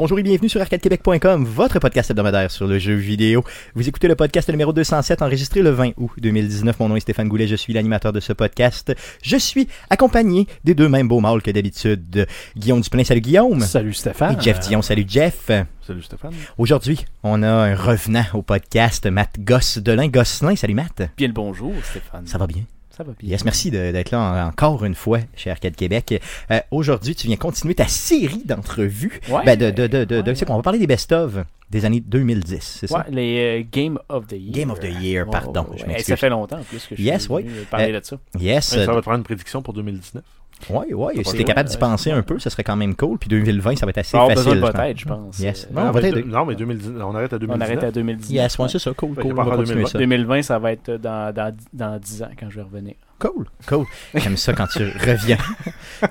Bonjour et bienvenue sur arcadequebec.com, votre podcast hebdomadaire sur le jeu vidéo. Vous écoutez le podcast numéro 207 enregistré le 20 août 2019. Mon nom est Stéphane Goulet, je suis l'animateur de ce podcast. Je suis accompagné des deux mêmes beaux mâles que d'habitude. Guillaume Duplain, salut Guillaume. Salut Stéphane. Et Jeff Dion, salut Jeff. Salut Stéphane. Aujourd'hui, on a un revenant au podcast, Matt Gosselin. Gosselin, salut Matt. Bien le bonjour Stéphane. Ça va bien? Ça va bien. Yes, merci de- d'être là en- encore une fois chez Arcade Québec. Euh, Aujourd'hui, tu viens continuer ta série d'entrevues. Ouais. Ben, de, de, de, de, de- Ouais, c'est quoi, on va parler des best-of des années 2010, c'est Ouais, ça? les euh, Game of the Year. Game of the Year, Ouais, pardon, ouais, je ouais. m'excuse. ça fait longtemps en plus que je Yes, suis oui. parler Euh, de ça. Yes. Ouais, ça va te prendre une prédiction pour 2019. Ouais, ouais. Si t'es capable d'y penser un peu, ce serait quand même cool. Puis 2020, ça va être assez On va avoir facile. de je pense. aide, je pense. Yes. Non, on mais non, 2010, on arrête à on 2019. arrête à 2019. Yes, ouais, c'est ça, cool, On va part en continuer 2020. ça. 2020, ça va être dans, dans, dans 10 ans quand je vais revenir. Cool, cool. J'aime ça quand tu reviens.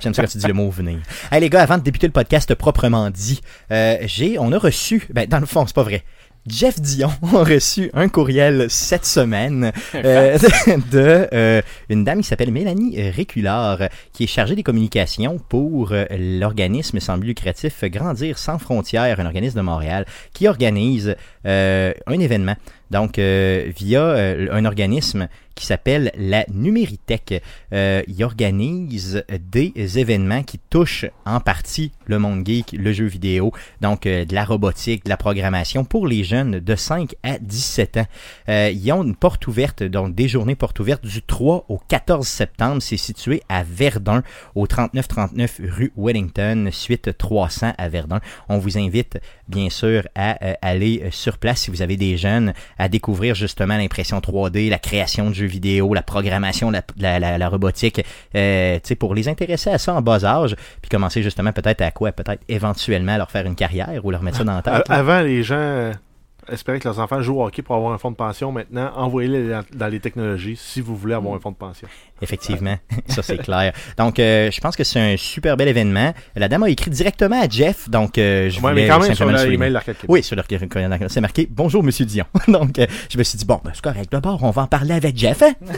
J'aime ça quand tu dis le mot venir. Hey les gars, avant de débuter le podcast proprement dit, euh, j'ai, on a reçu, ben dans le fond c'est pas vrai. Jeff Dion a reçu un courriel cette semaine euh, de euh, une dame qui s'appelle Mélanie Réculard, qui est chargée des communications pour euh, l'organisme sans but lucratif Grandir sans frontières, un organisme de Montréal, qui organise euh, un événement. Donc, via un organisme qui s'appelle la Numéritech, euh, il organise des événements qui touchent en partie le monde geek, le jeu vidéo, donc euh, de la robotique, de la programmation pour les jeunes de 5 à 17 ans. Euh, ils ont une porte ouverte, donc des journées portes ouvertes du 3 au 14 septembre. C'est situé à Verdun, au 3939 rue Wellington, suite 300 à Verdun. On vous invite bien sûr à euh, aller euh, sur place si vous avez des jeunes à découvrir justement l'impression 3D, la création de jeux vidéo, la programmation, la, la, la- la robotique, euh, pour les intéresser à ça en bas âge, puis commencer justement peut-être à quoi, peut-être éventuellement leur faire une carrière ou leur mettre ça dans la tête. Avant, les gens euh, espéraient que leurs enfants jouent au hockey pour avoir un fonds de pension. Maintenant, envoyez-les dans- dans les technologies si vous voulez avoir un fonds de pension. Effectivement, ça c'est clair. Donc, euh, je pense que c'est un super bel événement. La dame a écrit directement à Jeff, donc euh, je Ouais, voulais mais quand même sur simplement le souligner. l'email d'Arcade Québec. Oui, sur leur c'est marqué Bonjour Monsieur Dion. Donc, euh, je me suis dit, bon, ben, c'est correct. D'abord, on va en parler avec Jeff. Hein?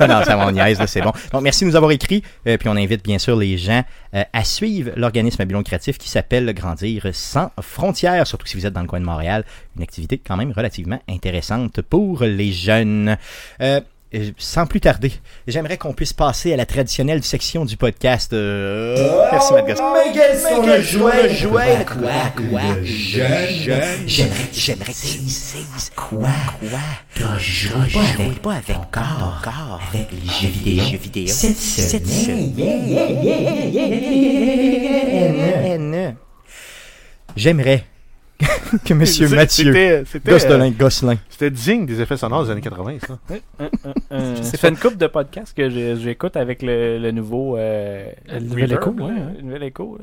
Non, non, ça m'en niaise, c'est bon. Donc, merci de nous avoir écrit. Euh, puis, on invite bien sûr les gens euh, à suivre l'organisme à but lucratif qui s'appelle Grandir sans frontières, surtout si vous êtes dans le coin de Montréal. Une activité quand même relativement intéressante pour les jeunes. Euh, euh, sans plus tarder, j'aimerais qu'on puisse passer à la traditionnelle section du podcast. Euh, Merci, Matt Gosselin. Mais quels sont le jouet, jouet, quoi, quoi, j'aimerais, j'aimerais, quoi, quoi, t'as joué pas avec, avec les jeux vidéo, jeux vidéo, cette semaine, J'aimerais que Monsieur Mathieu c'était- c'était, Gosselin, Gosselin, C'était digne des effets sonores des années 80, ça. Euh, ça fait une couple de podcasts que j'écoute avec le, le nouveau. euh, Le nouvel écho, là, ouais, ouais. Le nouvel écho.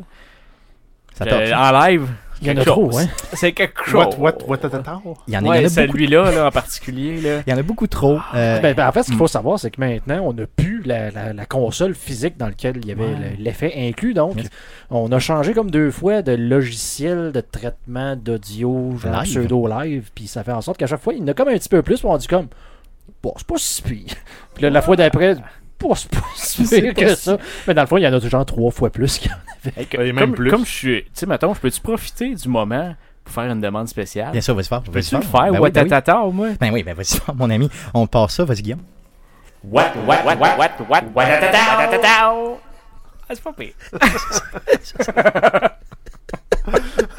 ça Euh, en live. Il y en a trop, hein. C'est quelque chose. What, what, what, what, what, Il y en a, a celui-là là, en particulier. Là. Il y en a beaucoup trop. Euh, Ben, ben, en fait, ce qu'il faut savoir, c'est que maintenant, on n'a plus la, la- la console physique dans laquelle il y avait l'effet inclus. Donc, Yes. on a changé comme deux fois de logiciel de traitement d'audio, genre Live. pseudo-live. Puis ça fait en sorte qu'à chaque fois, il y en a comme un petit peu plus. Puis on dit comme, bon, c'est pas si pire. Puis là, la fois d'après, bon, c'est pas si pire que ça. Mais dans le fond, il y en a genre trois fois plus qu'il y en avait. Hey, que- Et même comme, plus. comme je suis. Tu sais, mettons, je peux-tu profiter du moment pour faire une demande spéciale? Bien sûr, vas-y faire. Vas-y Peux-tu le faire. Ben oui, What ben oui. Moins? Ben oui, ben vas-y faire, mon ami. On part ça, vas-y Guillaume. What, what, what, what, what, what, Watatata Watatata Ah, c'est pas pire.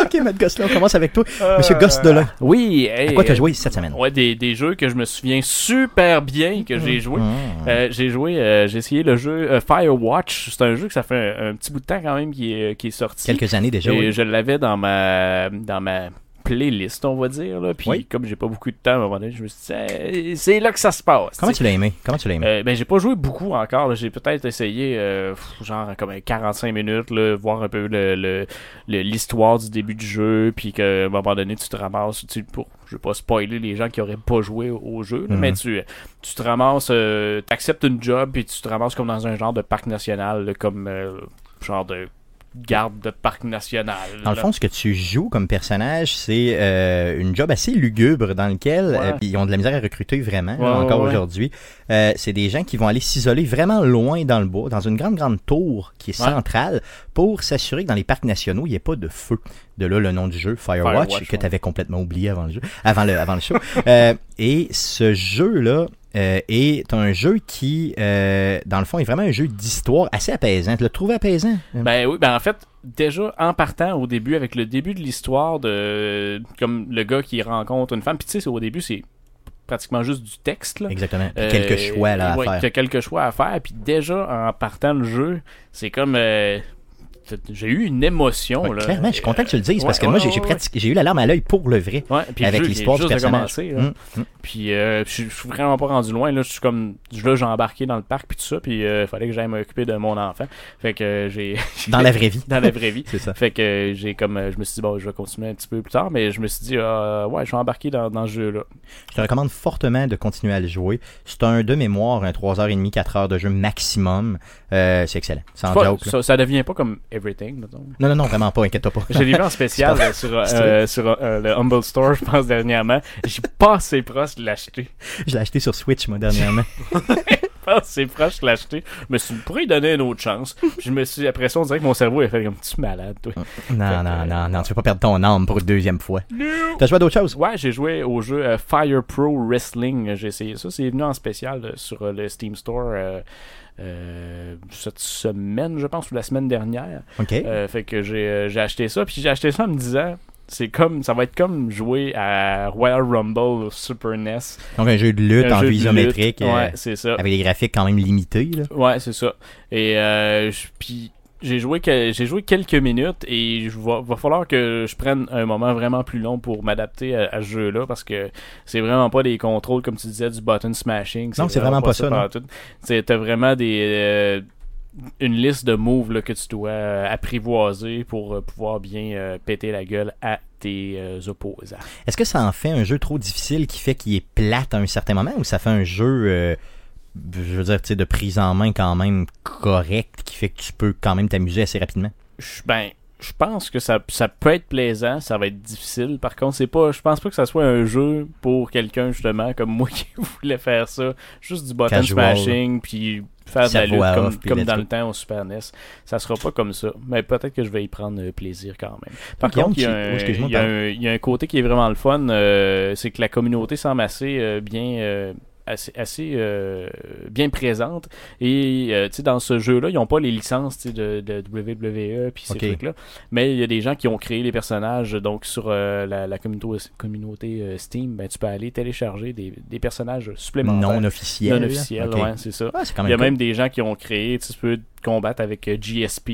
ok, Matt Gosselin, on commence avec toi. Monsieur Gosselin, Oui, hey, à quoi t'as euh, joué cette semaine? Ouais, des, des jeux que je me souviens super bien que j'ai joué. Mmh. Euh, j'ai joué, euh, j'ai essayé le jeu euh, Firewatch. C'est un jeu que ça fait un, un petit bout de temps quand même qui est, qui est sorti. Quelques années déjà. Et oui. je l'avais dans ma dans ma playlist, on va dire. Là. Puis Oui. comme j'ai pas beaucoup de temps, à un moment donné, je me suis dit, c'est là que ça se passe. Comment tu tu l'as aimé? Comment tu l'as aimé? euh, ben j'ai pas joué beaucoup encore. J'ai peut-être essayé euh, genre comme un 45 minutes, là, voir un peu le, l'histoire du début du jeu, puis qu'à un moment donné tu te ramasses, tu, pour, je vais pas spoiler les gens qui auraient pas joué au, jeu, là, Mhm. mais tu, tu te ramasses, euh, t'acceptes une job, puis tu te ramasses comme dans un genre de parc national, là, comme euh, genre de garde de parc national. Dans le fond, ce que tu joues comme personnage, c'est euh, une job assez lugubre dans lequel Ouais. euh, ils ont de la misère à recruter vraiment Ouais, encore ouais, aujourd'hui. Euh, c'est des gens qui vont aller s'isoler vraiment loin dans le bois, dans une grande grande tour qui est centrale, pour s'assurer que dans les parcs nationaux il n'y ait pas de feu. De là le nom du jeu Firewatch, Firewatch, que tu avais complètement oublié avant le jeu, avant le avant le show. Euh, et ce jeu là. Est un jeu qui, euh, dans le fond, est vraiment un jeu d'histoire assez apaisant. Tu l'as trouvé apaisant? Ben oui, ben en fait, déjà en partant au début, avec le début de l'histoire de comme le gars qui rencontre une femme, puis tu sais, c'est- au début, c'est pratiquement juste du texte. Là. Exactement. Puis Euh, quelques choix là, à ouais, faire. quelques choix à faire, puis déjà en partant le jeu, c'est comme euh, j'ai eu une émotion Ouais, là. clairement, je suis content que tu le dises Ouais, parce que ouais, moi, j'ai eu la larme à l'œil pour le vrai. Puis avec l'histoire du personnage. commencé, là. Hum, hum. Puis euh, je suis suis vraiment pas rendu loin là, je suis comme là j'ai embarqué dans le parc puis tout ça, puis euh, fallait que j'aille m'occuper de mon enfant. Fait que euh, j'ai Dans la vraie vie. dans la vraie vie. C'est ça. Fait que j'ai comme je me suis dit bon je vais continuer un petit peu plus tard mais je me suis dit euh, ouais je vais embarquer dans, dans ce jeu là. Je te recommande fortement de continuer à le jouer. C'est un de mémoire, un 3h30, 4h de jeu maximum. C'est excellent. Sans joke. là. ça, ça devient pas comme Everything mettons. Non, non, non, vraiment pas, inquiète-toi pas. Je l'ai vu en spécial pas- euh, sur, euh, sur euh, le Humble Store, je pense, dernièrement. J'ai pas assez proche de l'acheter. Je l'ai acheté sur Switch, moi, dernièrement. Pas assez proche de l'acheter. Je me suis dit, pourrais lui donner une autre chance. Puis je me suis, après ça, on dirait que mon cerveau a fait comme, tu es malade, toi. non, non, non, non, tu veux pas perdre ton âme pour une deuxième fois. T'as joué à d'autres choses? Ouais, j'ai joué au jeu euh, Fire Pro Wrestling. J'ai essayé ça. C'est venu en spécial euh, sur euh, le Steam Store euh, euh, cette semaine, je pense, ou la semaine dernière. OK. Euh, fait que j'ai euh, j'ai acheté ça. Puis j'ai acheté ça en me disant, c'est comme, ça va être comme jouer à Royal Rumble au Super NES. Donc, un jeu de lutte Un en jeu vue isométrique, euh, Ouais, c'est ça. avec des graphiques quand même limités. Là. Ouais, c'est ça. Et euh, puis j'ai joué que j'ai joué quelques minutes et il va, va falloir que je prenne un moment vraiment plus long pour m'adapter à, à ce jeu-là parce que c'est vraiment pas des contrôles comme tu disais du button smashing. Non, c'est vraiment pas ça. C'est t'as vraiment des euh, une liste de moves là, que tu dois euh, apprivoiser pour euh, pouvoir bien euh, péter la gueule à tes opposants. Est-ce que ça en fait un jeu trop difficile qui fait qu'il est plate à un certain moment ou ça fait un jeu, je veux dire, de prise en main quand même correct qui fait que tu peux quand même t'amuser assez rapidement? Ben, je pense que ça, ça peut être plaisant, ça va être difficile. Par contre, c'est pas, je pense pas que ça soit un jeu pour quelqu'un justement comme moi qui voulait faire ça, juste du button Casual. smashing puis faire de la lutte comme, off, dans le temps au Super NES. Ça sera pas comme ça, mais peut-être que je vais y prendre euh, plaisir quand même. Par contre, il y, un, oh, il y un- il y a un côté qui est vraiment le fun, euh, c'est que la communauté semble assez euh, bien. euh, assez, assez euh, bien présente et euh, tu sais dans ce jeu là ils n'ont pas les licences de, de WWE puis ces Ok. trucs là mais il y a des gens qui ont créé les personnages donc sur euh, la, la communauté, communauté euh, Steam ben, tu peux aller télécharger des, des personnages supplémentaires Non officiel. non officiels ouais c'est ça quand il y a cool. même des gens qui ont créé, tu peux combattre avec GSP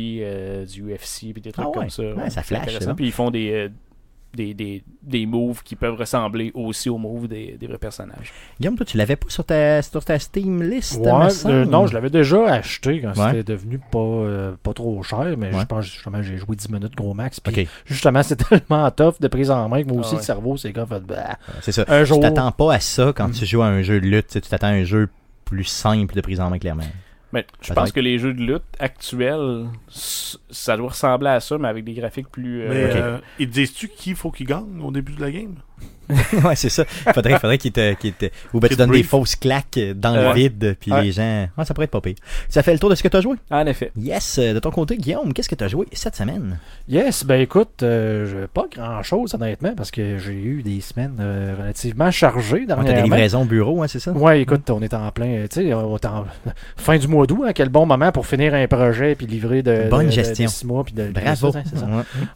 du UFC puis des trucs Ah ouais. comme ça. Ouais, ça flash. Puis ils font des, des, des, des moves qui peuvent ressembler aussi aux moves des, des vrais personnages. Guillaume, toi, tu l'avais pas sur ta, sur ta Steam list, Ouais, euh, non, je l'avais déjà acheté quand Ouais. c'était devenu pas, euh, pas trop cher, mais Ouais. je pense justement j'ai joué 10 minutes gros max. Puis justement, c'est tellement tough de prise en main que moi aussi Ah ouais. le cerveau, c'est comme fait, bah, c'est ça. un Tu jour. t'attends pas à ça quand Mm. tu joues à un jeu de lutte. tu Tu t'attends à un jeu plus simple de prise en main, clairement. Mais je pense que les jeux de lutte actuels, ça doit ressembler à ça, mais avec des graphiques plus. euh, Mais Ok. euh, ils disent-tu qu'il faut qu'il gagne au début de la game? ouais, c'est ça. Faudrait, faudrait qu'il te, te- Ou ben, tu donnes des fausses claques dans Euh, le vide, puis ouais. les gens. Ouais, ça pourrait être pas pire. Ça fait le tour de ce que tu as joué? En effet. Yes. euh, De ton côté, Guillaume, qu'est-ce que tu as joué cette semaine? Yes, ben écoute, euh, pas grand chose honnêtement parce que j'ai eu des semaines euh, relativement chargées Ouais, T'as dernièrement. des livraisons au bureau, hein, c'est ça? Ouais, écoute, on est en plein, tu sais, on est en fin du mois d'août, hein, quel bon moment pour finir un projet puis livrer de, Bonne de- gestion. de six mois puis de Bravo. ça, c'est ça.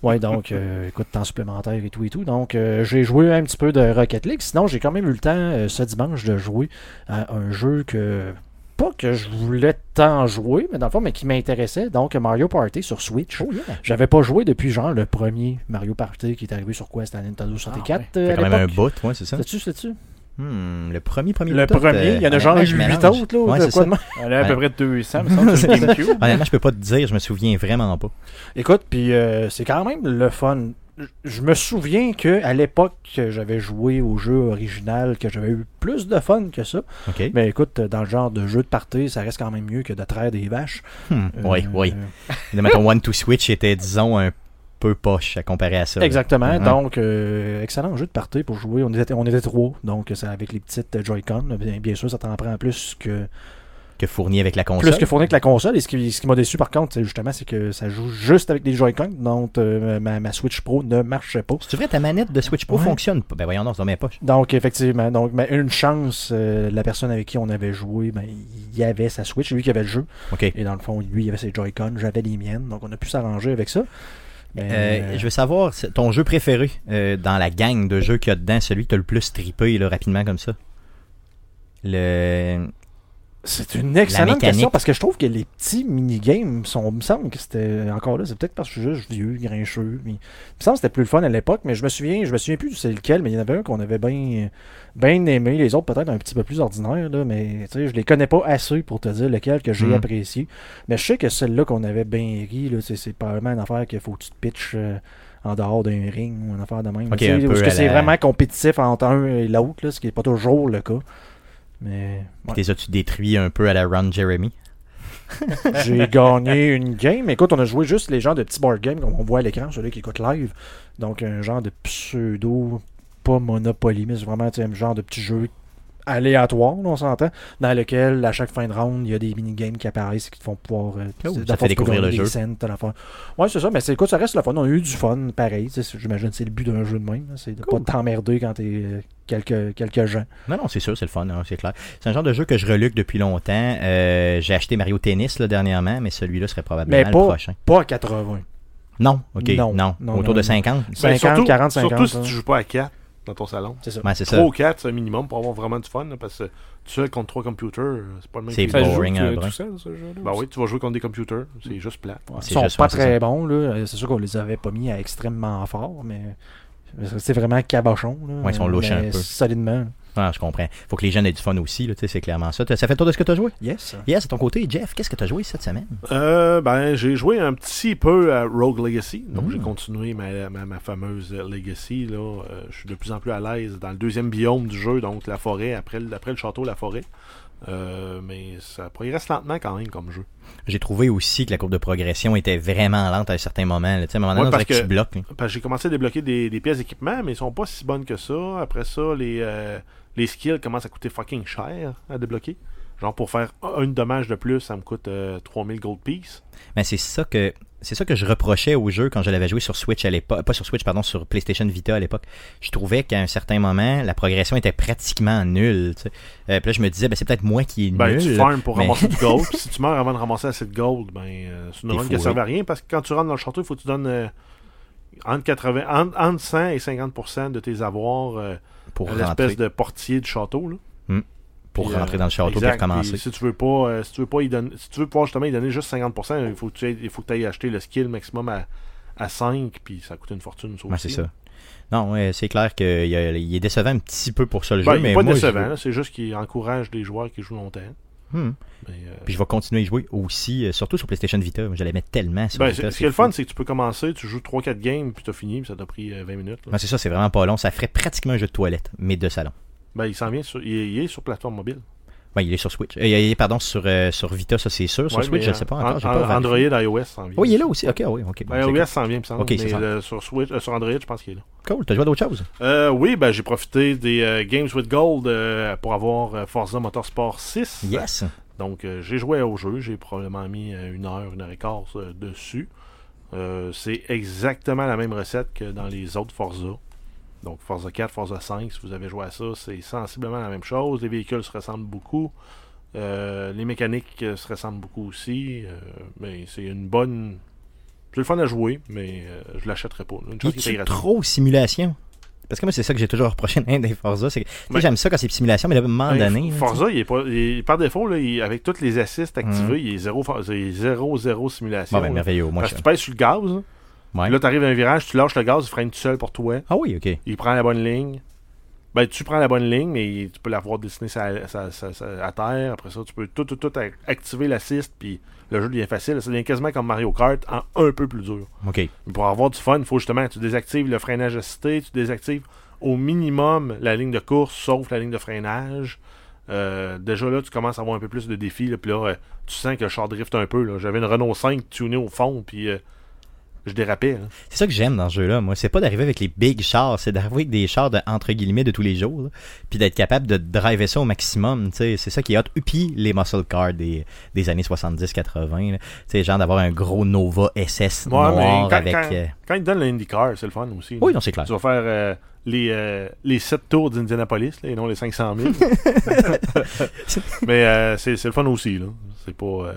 Ouais. Donc, écoute, temps supplémentaire et tout et tout. Donc, j'ai joué un petit peu de Rocket League. Sinon, j'ai quand même eu le temps euh, ce dimanche de jouer à un jeu que. Pas que je voulais tant jouer, mais dans le fond, mais qui m'intéressait. Donc, Mario Party sur Switch. Oh, yeah. J'avais pas joué depuis genre le premier Mario Party qui est arrivé sur quoi? C'était Nintendo 64 ouais. euh, à quand même un bout, ouais, c'est ça. C'est-tu, c'est-tu Hmm, le premier, premier Le tout, premier, il y en a euh, genre honnêtement, je 8 mélange. autres, là, ou Ouais, de c'est quoi ça. On a à peu près 200, me semble, sur le GameCube. Honnêtement, je peux pas te dire, je me souviens vraiment pas. Écoute, puis euh, c'est quand même le fun. Je me souviens que à l'époque, que j'avais joué au jeu original, que j'avais eu plus de fun que ça. Mais écoute, dans le genre de jeu de party, ça reste quand même mieux que de traire des vaches. Hmm, Oui, Euh, oui. Mais ton One to Switch était, disons, un peu poche à comparer à ça. Exactement. Donc, euh, excellent jeu de party pour jouer. On était, on était trois. Donc, c'est avec les petites euh, Joy-Con. Bien, bien sûr, ça t'en prend plus que, Que fourni avec la console. plus que fournir avec la console. Et ce qui, ce qui m'a déçu, par contre, c'est justement, c'est que ça joue juste avec des Joy-Con. Donc, euh, ma, ma Switch Pro ne marchait pas. C'est vrai, ta manette de Switch Pro Ouais. fonctionne pas. Ben voyons, non, c'est dans mes poches. Donc, effectivement, donc, mais une chance, euh, la personne avec qui on avait joué, ben, il y avait sa Switch, lui qui avait le jeu. OK. Et dans le fond, lui, il avait ses Joy-Con, j'avais les miennes. Donc, on a pu s'arranger avec ça. Mais, Euh, euh, je veux savoir, ton jeu préféré euh, dans la gang de jeux qu'il y a dedans, celui que tu as le plus trippé là, rapidement comme ça? Le. C'est une excellente question parce que je trouve que les petits minigames sont. Il me semble que c'était encore là. C'est peut-être parce que je suis juste vieux, grincheux. mais- il me semble que c'était plus le fun à l'époque, mais je me souviens, je me souviens plus c'est lequel, mais il y en avait un qu'on avait bien bien aimé. Les autres peut-être un petit peu plus ordinaires, là, mais je les connais pas assez pour te dire lequel que j'ai Mm. apprécié. Mais je sais que celle-là qu'on avait bien ri, c'est, probablement une affaire qu'il faut que tu te pitches euh, en dehors d'un ring ou une affaire de même. Ok, Tu sais, un peu parce que c'est la- vraiment compétitif entre un et l'autre, ce qui n'est pas toujours le cas. Mais ouais. Les as-tu détruit un peu à la Ron Jeremy J'ai gagné une game. Écoute, on a joué juste les genres de petits board games comme on voit à l'écran, celui qui écoute live. Donc un genre de pseudo, pas Monopoly, mais c'est vraiment tu un genre de petit jeu aléatoire, on s'entend, dans lequel à chaque fin de round, il y a des mini-games qui apparaissent et qui te font pouvoir. euh, Oh, dans ça fait découvrir le des jeu. Ouais, c'est ça, mais c'est, écoute, ça reste le fun. On a eu du fun, pareil. J'imagine que c'est le but d'un jeu de même. C'est de Cool. pas t'emmerder quand t'es euh, quelques, quelques gens. Non, non, c'est sûr, c'est le fun, hein, c'est clair. C'est un genre de jeu que je reluque depuis longtemps. Euh, J'ai acheté Mario Tennis là, dernièrement, mais celui-là serait probablement Mais le pas- prochain. Pas à 80. Non, ok, non. Non, non, Autour non, de non. 50. Ben, 50, surtout, 40, 50. Surtout si hein. tu joues pas à 4 dans ton salon. C'est ça. Ouais, c'est 3 ça. ou 4, c'est un minimum pour avoir vraiment du fun. là, parce que tu seul contre 3 computers, c'est pas le même C'est boring, tout, un euh, tout seul, ce jeu-là. Ben oui, tu vas jouer contre des computers. C'est juste plat. Ouais, C'est Ils sont juste, pas ouais, c'est très ça. bons, là. Euh, C'est sûr qu'on les avait pas mis à extrêmement fort, mais c'est vraiment cabochon. Là. Ouais, ils sont louches Mais un peu. Solidement. Ah, je comprends. Faut que les jeunes aient du fun aussi, là, tu sais, c'est clairement ça. Ça fait le tour de ce que tu as joué? Yes. Yes, à ton côté, Jeff, qu'est-ce que tu as joué cette semaine? Euh, ben, j'ai joué un petit peu à Rogue Legacy. Donc, Mm. j'ai continué ma, ma, ma fameuse Legacy. Là. Euh, je suis de plus en plus à l'aise dans le deuxième biome du jeu, donc la forêt, après, le- après le château, la forêt. Euh, mais ça progresse lentement quand même comme jeu. J'ai trouvé aussi que la courbe de progression était vraiment lente à un certain moment. là. Tu sais, à un moment donné, Ouais, parce que tu que- bloques. là. Parce que j'ai commencé à débloquer des, des pièces d'équipement, mais ils sont pas si bonnes que ça. Après ça, les, euh, les skills commencent à coûter fucking cher à débloquer. Genre pour faire un dommage de plus, ça me coûte euh, 3000 gold piece. Mais c'est ça que c'est ça que je reprochais au jeu quand je l'avais joué sur Switch à l'époque, pas sur Switch pardon, sur PlayStation Vita à l'époque. Je trouvais qu'à un certain moment, la progression était pratiquement nulle. tu sais. Euh, puis là, je me disais, ben, c'est peut-être moi qui est Ben, nul. tu farmes pour mais- ramasser du gold. puis si tu meurs avant de ramasser assez de gold, ben, euh, c'est une run qui servait à rien parce que quand tu rentres dans le château, il faut que tu donnes euh, entre, 80, entre, entre 100 et 50% de tes avoirs pour l'espèce de portier du château. Là. Pour Puis, rentrer euh, dans le château exact. et recommencer. Si tu veux pas, euh, si tu veux pas y donner, si tu veux pouvoir justement y donner juste 50%, il faut que tu aies- il faut que ailles acheter le skill maximum à, à 5, puis ça coûte une fortune. Aussi, c'est ça. Non, ouais, c'est clair qu'il est décevant un petit peu pour ça le Ben, jeu, mais pas moi, décevant, c'est juste qu'il encourage des joueurs qui jouent longtemps. Hmm. Mais, euh, Puis je vais continuer à y jouer aussi, euh, surtout sur PlayStation Vita. Je l'aimais tellement sur ben, Vita. ce qui est le fun, c'est que tu peux commencer, tu joues 3-4 games, puis t'as fini, puis ça t'a pris euh, 20 minutes. c'est ça, c'est vraiment pas long. Ça ferait pratiquement un jeu de toilette, mais de salon. Ben, il s'en vient sur, il, est, il est sur plateforme mobile. Ouais, il est sur Switch. Euh, il est, pardon, sur, euh, sur Vita, ça c'est sûr. Sur Ouais, Switch, je ne sais pas euh, encore. pas. Android, iOS s'en vient. Oh, il est là aussi. Ok, oui, ok. Ben, iOS s'en vient, il me semble. Mais euh, sur, Switch, euh, sur Android, je pense qu'il est là. cool. T'as joué à d'autres choses? Oui, ben, j'ai profité des Games with Gold pour avoir Forza Motorsport 6. Yes. Donc, j'ai joué au jeu. J'ai probablement mis une heure, une heure et quart dessus. C'est exactement la même recette que dans les autres Forza. Donc, Forza 4, Forza 5, si vous avez joué à ça, c'est sensiblement la même chose. Les véhicules se ressemblent beaucoup. Euh, les mécaniques se ressemblent beaucoup aussi. Euh, mais c'est une bonne. C'est le fun à jouer, mais euh, je l'achèterai pas. Une chose qui trop simulation? Parce que moi, c'est ça que j'ai toujours reproché dans des Forza. c'est que. J'aime ça quand c'est simulation, mais à un moment Ben, donné. Là, Forza, il est pas, il est- par défaut, là, il- avec toutes les assists activés, Mhm. il est zéro, for- c'est zéro, zéro simulation. Bon, ben, là. merveilleux. Moi, Parce que tu pèses sur le gaz, hein. Ouais. Là, tu arrives à un virage, tu lâches le gaz, il freine tout seul pour toi. Ah oui, ok. Il prend la bonne ligne. Ben, tu prends la bonne ligne, mais tu peux sa- sa- sa- à terre. Après ça, tu peux tout, tout, tout ac- activer l'assist, puis le jeu devient facile. Ça devient quasiment comme Mario Kart, en un peu plus dur. OK. Mais Pour avoir du fun, il faut justement que tu désactives le freinage assisté, tu désactives au minimum la ligne de course, sauf la ligne de freinage. Euh, déjà là, tu commences à avoir un peu plus de défis. Là, puis là, euh, tu sens que le char drift un peu. J'avais une Renault 5 tunée au fond, puis euh, je dérapais. C'est ça que j'aime dans ce jeu-là. Moi, c'est pas d'arriver avec les big chars, c'est d'arriver avec des chars de, entre guillemets de tous les jours, là, puis d'être capable de driver ça au maximum. tu sais. C'est ça qui est hot. Puis les muscle cars des, des années 70-80. là. Tu sais, genre d'avoir un gros Nova SS Ouais, noir quand, avec. quand- euh, quand ils te donnent l'IndyCar, c'est le fun aussi. là. Oui, non, c'est clair. Tu vas faire euh, les, euh, les 7 tours d'Indianapolis et non les 500 000. Mais euh, c'est c'est le fun aussi. là. C'est pas, euh,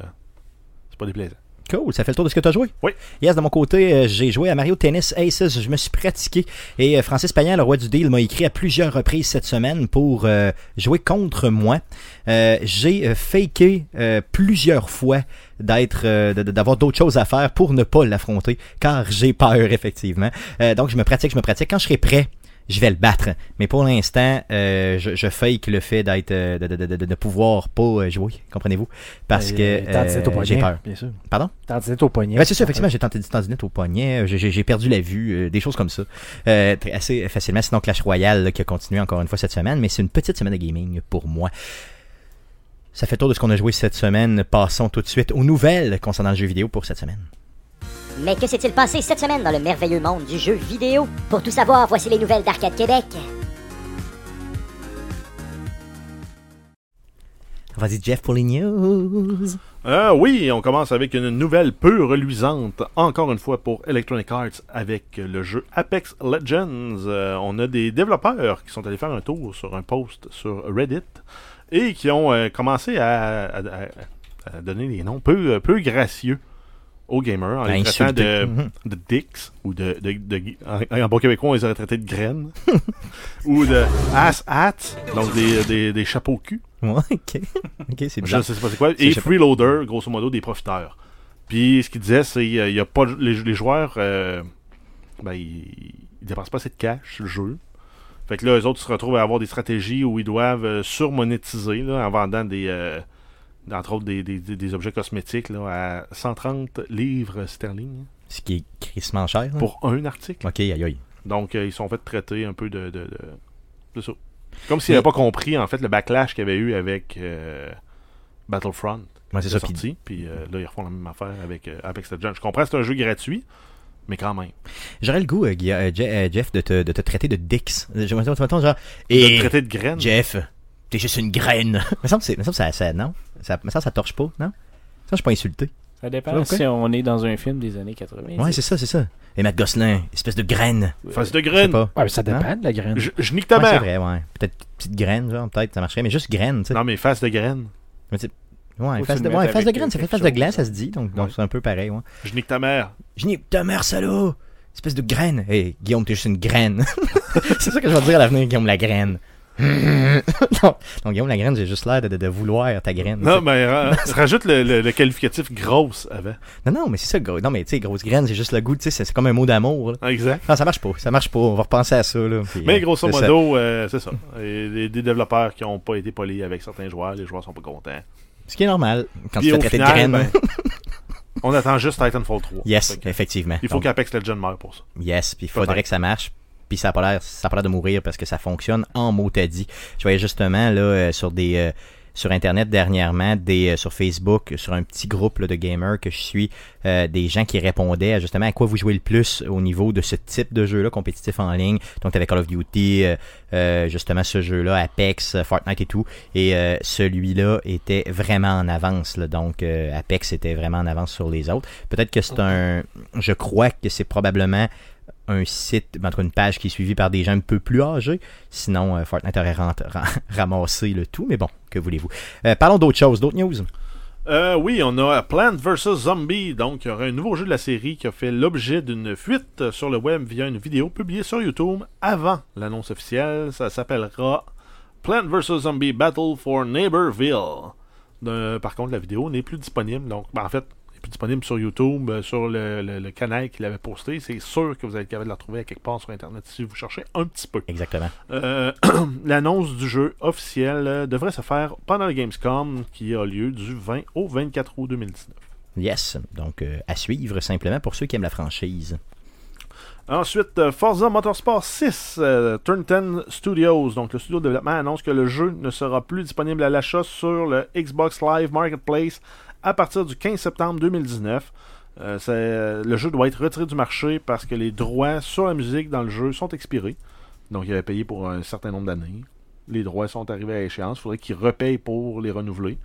c'est pas déplaisant. Cool, ça fait le tour de ce que tu as joué? Oui. Yes, de mon côté, euh, j'ai joué à Mario Tennis Aces, je me suis pratiqué et euh, Francis Pagnan, le roi du deal, m'a écrit à plusieurs reprises cette semaine pour euh, jouer contre moi. Euh, j'ai faké euh, plusieurs fois d'être euh, d'avoir d'autres choses à faire pour ne pas l'affronter car j'ai peur effectivement. Euh, donc je me pratique, je me pratique quand je serai prêt. Je vais le battre. Mais pour l'instant, euh, je, je fake le fait d'être euh, de, de, de, de- pouvoir pas euh, jouer, comprenez-vous? Parce que Euh, j'ai peur. Bien sûr. Pardon? Tendinite au poignet? Ouais, c'est ça, effectivement, j'ai tenté du tendinite au poignet, j'ai- perdu la vue, euh, des choses comme ça. Assez facilement. Sinon, Clash Royale là, qui a continué encore une fois cette semaine, mais c'est une petite semaine de gaming pour moi. Ça fait tour de ce qu'on a joué cette semaine. Passons tout de suite aux nouvelles concernant le jeu vidéo pour cette semaine. Mais que s'est-il passé cette semaine dans le merveilleux monde du jeu vidéo? Pour tout savoir, voici les nouvelles d'Arcade Québec. Vas-y, Jeff, pour les news. Euh, oui, on commence avec une nouvelle peu reluisante, encore une fois pour Electronic Arts, avec le jeu Apex Legends. Euh, on a des développeurs qui sont allés faire un tour sur un post sur Reddit et qui ont euh, commencé à, à- donner des noms peu, peu gracieux aux gamers en les traitant de, Mhm. de dicks ou de, de, de- en, en bon québécois on les aurait traités de graines ou de ass hats donc des, des, des chapeaux cul Ouais, ok. Ok, c'est je bizarre. ne sais pas c'est quoi. Et je freeloader, grosso modo, des profiteurs. Puis ce qu'il disait, c'est qu'il y a pas les, les joueurs, euh, ben, ils, ils dépensent pas assez de cash sur le jeu. Fait que là, eux autres se retrouvent à avoir des stratégies où ils doivent euh, surmonétiser là, en vendant des, euh, entre autres des, des, des- objets cosmétiques là, à 130 livres sterling Ce qui est crissement cher. là. pour un article. Ok, aïe aïe. Donc, euh, ils sont fait traiter un peu de. de, de, de ça. Comme s'ils n'avaient pas compris, en fait, le backlash qu'il y avait eu avec euh, Battlefront. Ouais, c'est ça. puis- sorti. Puis euh, là, ils refont la même affaire avec euh, Apex Legends. Je comprends, c'est un jeu gratuit, mais quand même. J'aurais le goût, euh, Je- Jeff, de te, de te traiter de Dix. Dire, mettons, genre. De Et te traiter de graine. Jeff, t'es juste une graine. me me semble que ça, ça, non? Ça, que ça torche pas, non? Ça, je suis pas insulté. Ça dépend Ouais, ok. si on est dans un film des années 80. Ouais, c'est ça, c'est ça. Et Matt Gosselin, espèce de graine. Face de graine. Ouais, mais ça dépend de la graine. Je, je nique ta Ouais, c'est mère. vrai, ouais. Peut-être petite graine, genre, peut-être, ça marcherait, mais juste graine, tu sais. Non, mais face de graine. Mais Ouais, Faut face de, ouais, face de graine, ça fait face de glace, ça. ça se dit, donc, Ouais. c'est un peu pareil, ouais. Je nique ta mère. Je nique ta mère, salaud! Espèce de graine. Hé, Guillaume, t'es juste une graine. c'est ça que je vais dire à l'avenir, Guillaume la graine. non, non, Guillaume la graine, j'ai juste l'air de, de, de vouloir ta graine. Non, mais euh, rajoute le, le- le qualificatif grosse avant. Non, non, mais c'est ça, gros. Non, mais tu sais, grosse graine, c'est juste le goût, tu sais, c'est comme un mot d'amour. là. Exact. Non, ça marche pas, ça marche pas. On va repenser à ça, là. Mais euh, grosso modo, euh, c'est ça. Et des, développeurs qui n'ont pas été polis avec certains joueurs, les joueurs sont pas contents. Ce qui est normal quand Puis tu fais traiter de graine. ben, on attend juste Titanfall 3. yes, effectivement. Il faut Donc, qu'Apex Legends meure pour ça. Yes, puis il faudrait que ça marche. Puis ça a pas l'air, ça a pas l'air de mourir parce que ça fonctionne en mot t'as dit. Je voyais justement là euh, sur des euh, sur internet dernièrement, des euh, sur Facebook, sur un petit groupe là, de gamers que je suis, des gens qui répondaient à justement à quoi vous jouez le plus au niveau de ce type de jeu-là compétitif en ligne. Donc avec Call of Duty, justement ce jeu-là, Apex, euh, Fortnite et tout. Et celui-là était vraiment en avance. là. Donc Apex était vraiment en avance sur les autres. Peut-être que c'est un, je crois que c'est probablement un site, en tout cas une page qui est suivie par des gens un peu plus âgés. Sinon, euh, Fortnite aurait ramassé le tout. Mais bon, que voulez-vous. Euh, parlons d'autres choses, d'autres news. Euh, oui, on a Plant vs. Zombie. Donc, il y aura un nouveau jeu de la série qui a fait l'objet d'une fuite sur le web via une vidéo publiée sur YouTube avant l'annonce officielle. Ça s'appellera Plant vs. Zombie Battle for Neighborville. Par contre, la vidéo n'est plus disponible. Donc, ben, en fait, disponible sur YouTube, euh, sur le, le- le canal qu'il avait posté. C'est sûr que vous allez être capable de la retrouver à quelque part sur Internet si vous cherchez un petit peu. Exactement. Euh, L'annonce du jeu officiel euh, devrait se faire pendant le Gamescom qui a lieu du 20 au 24 août 2019. Yes. Donc, à suivre simplement pour ceux qui aiment la franchise. Ensuite, Forza Motorsport 6, euh, Turn 10 Studios, donc le studio de développement annonce que le jeu ne sera plus disponible à l'achat sur le Xbox Live Marketplace à partir du 15 septembre 2019. Euh, euh, le jeu doit être retiré du marché parce que les droits sur la musique dans le jeu sont expirés. Donc il avait payé pour un certain nombre d'années. Les droits sont arrivés à échéance. Il faudrait qu'il repaye pour les renouveler.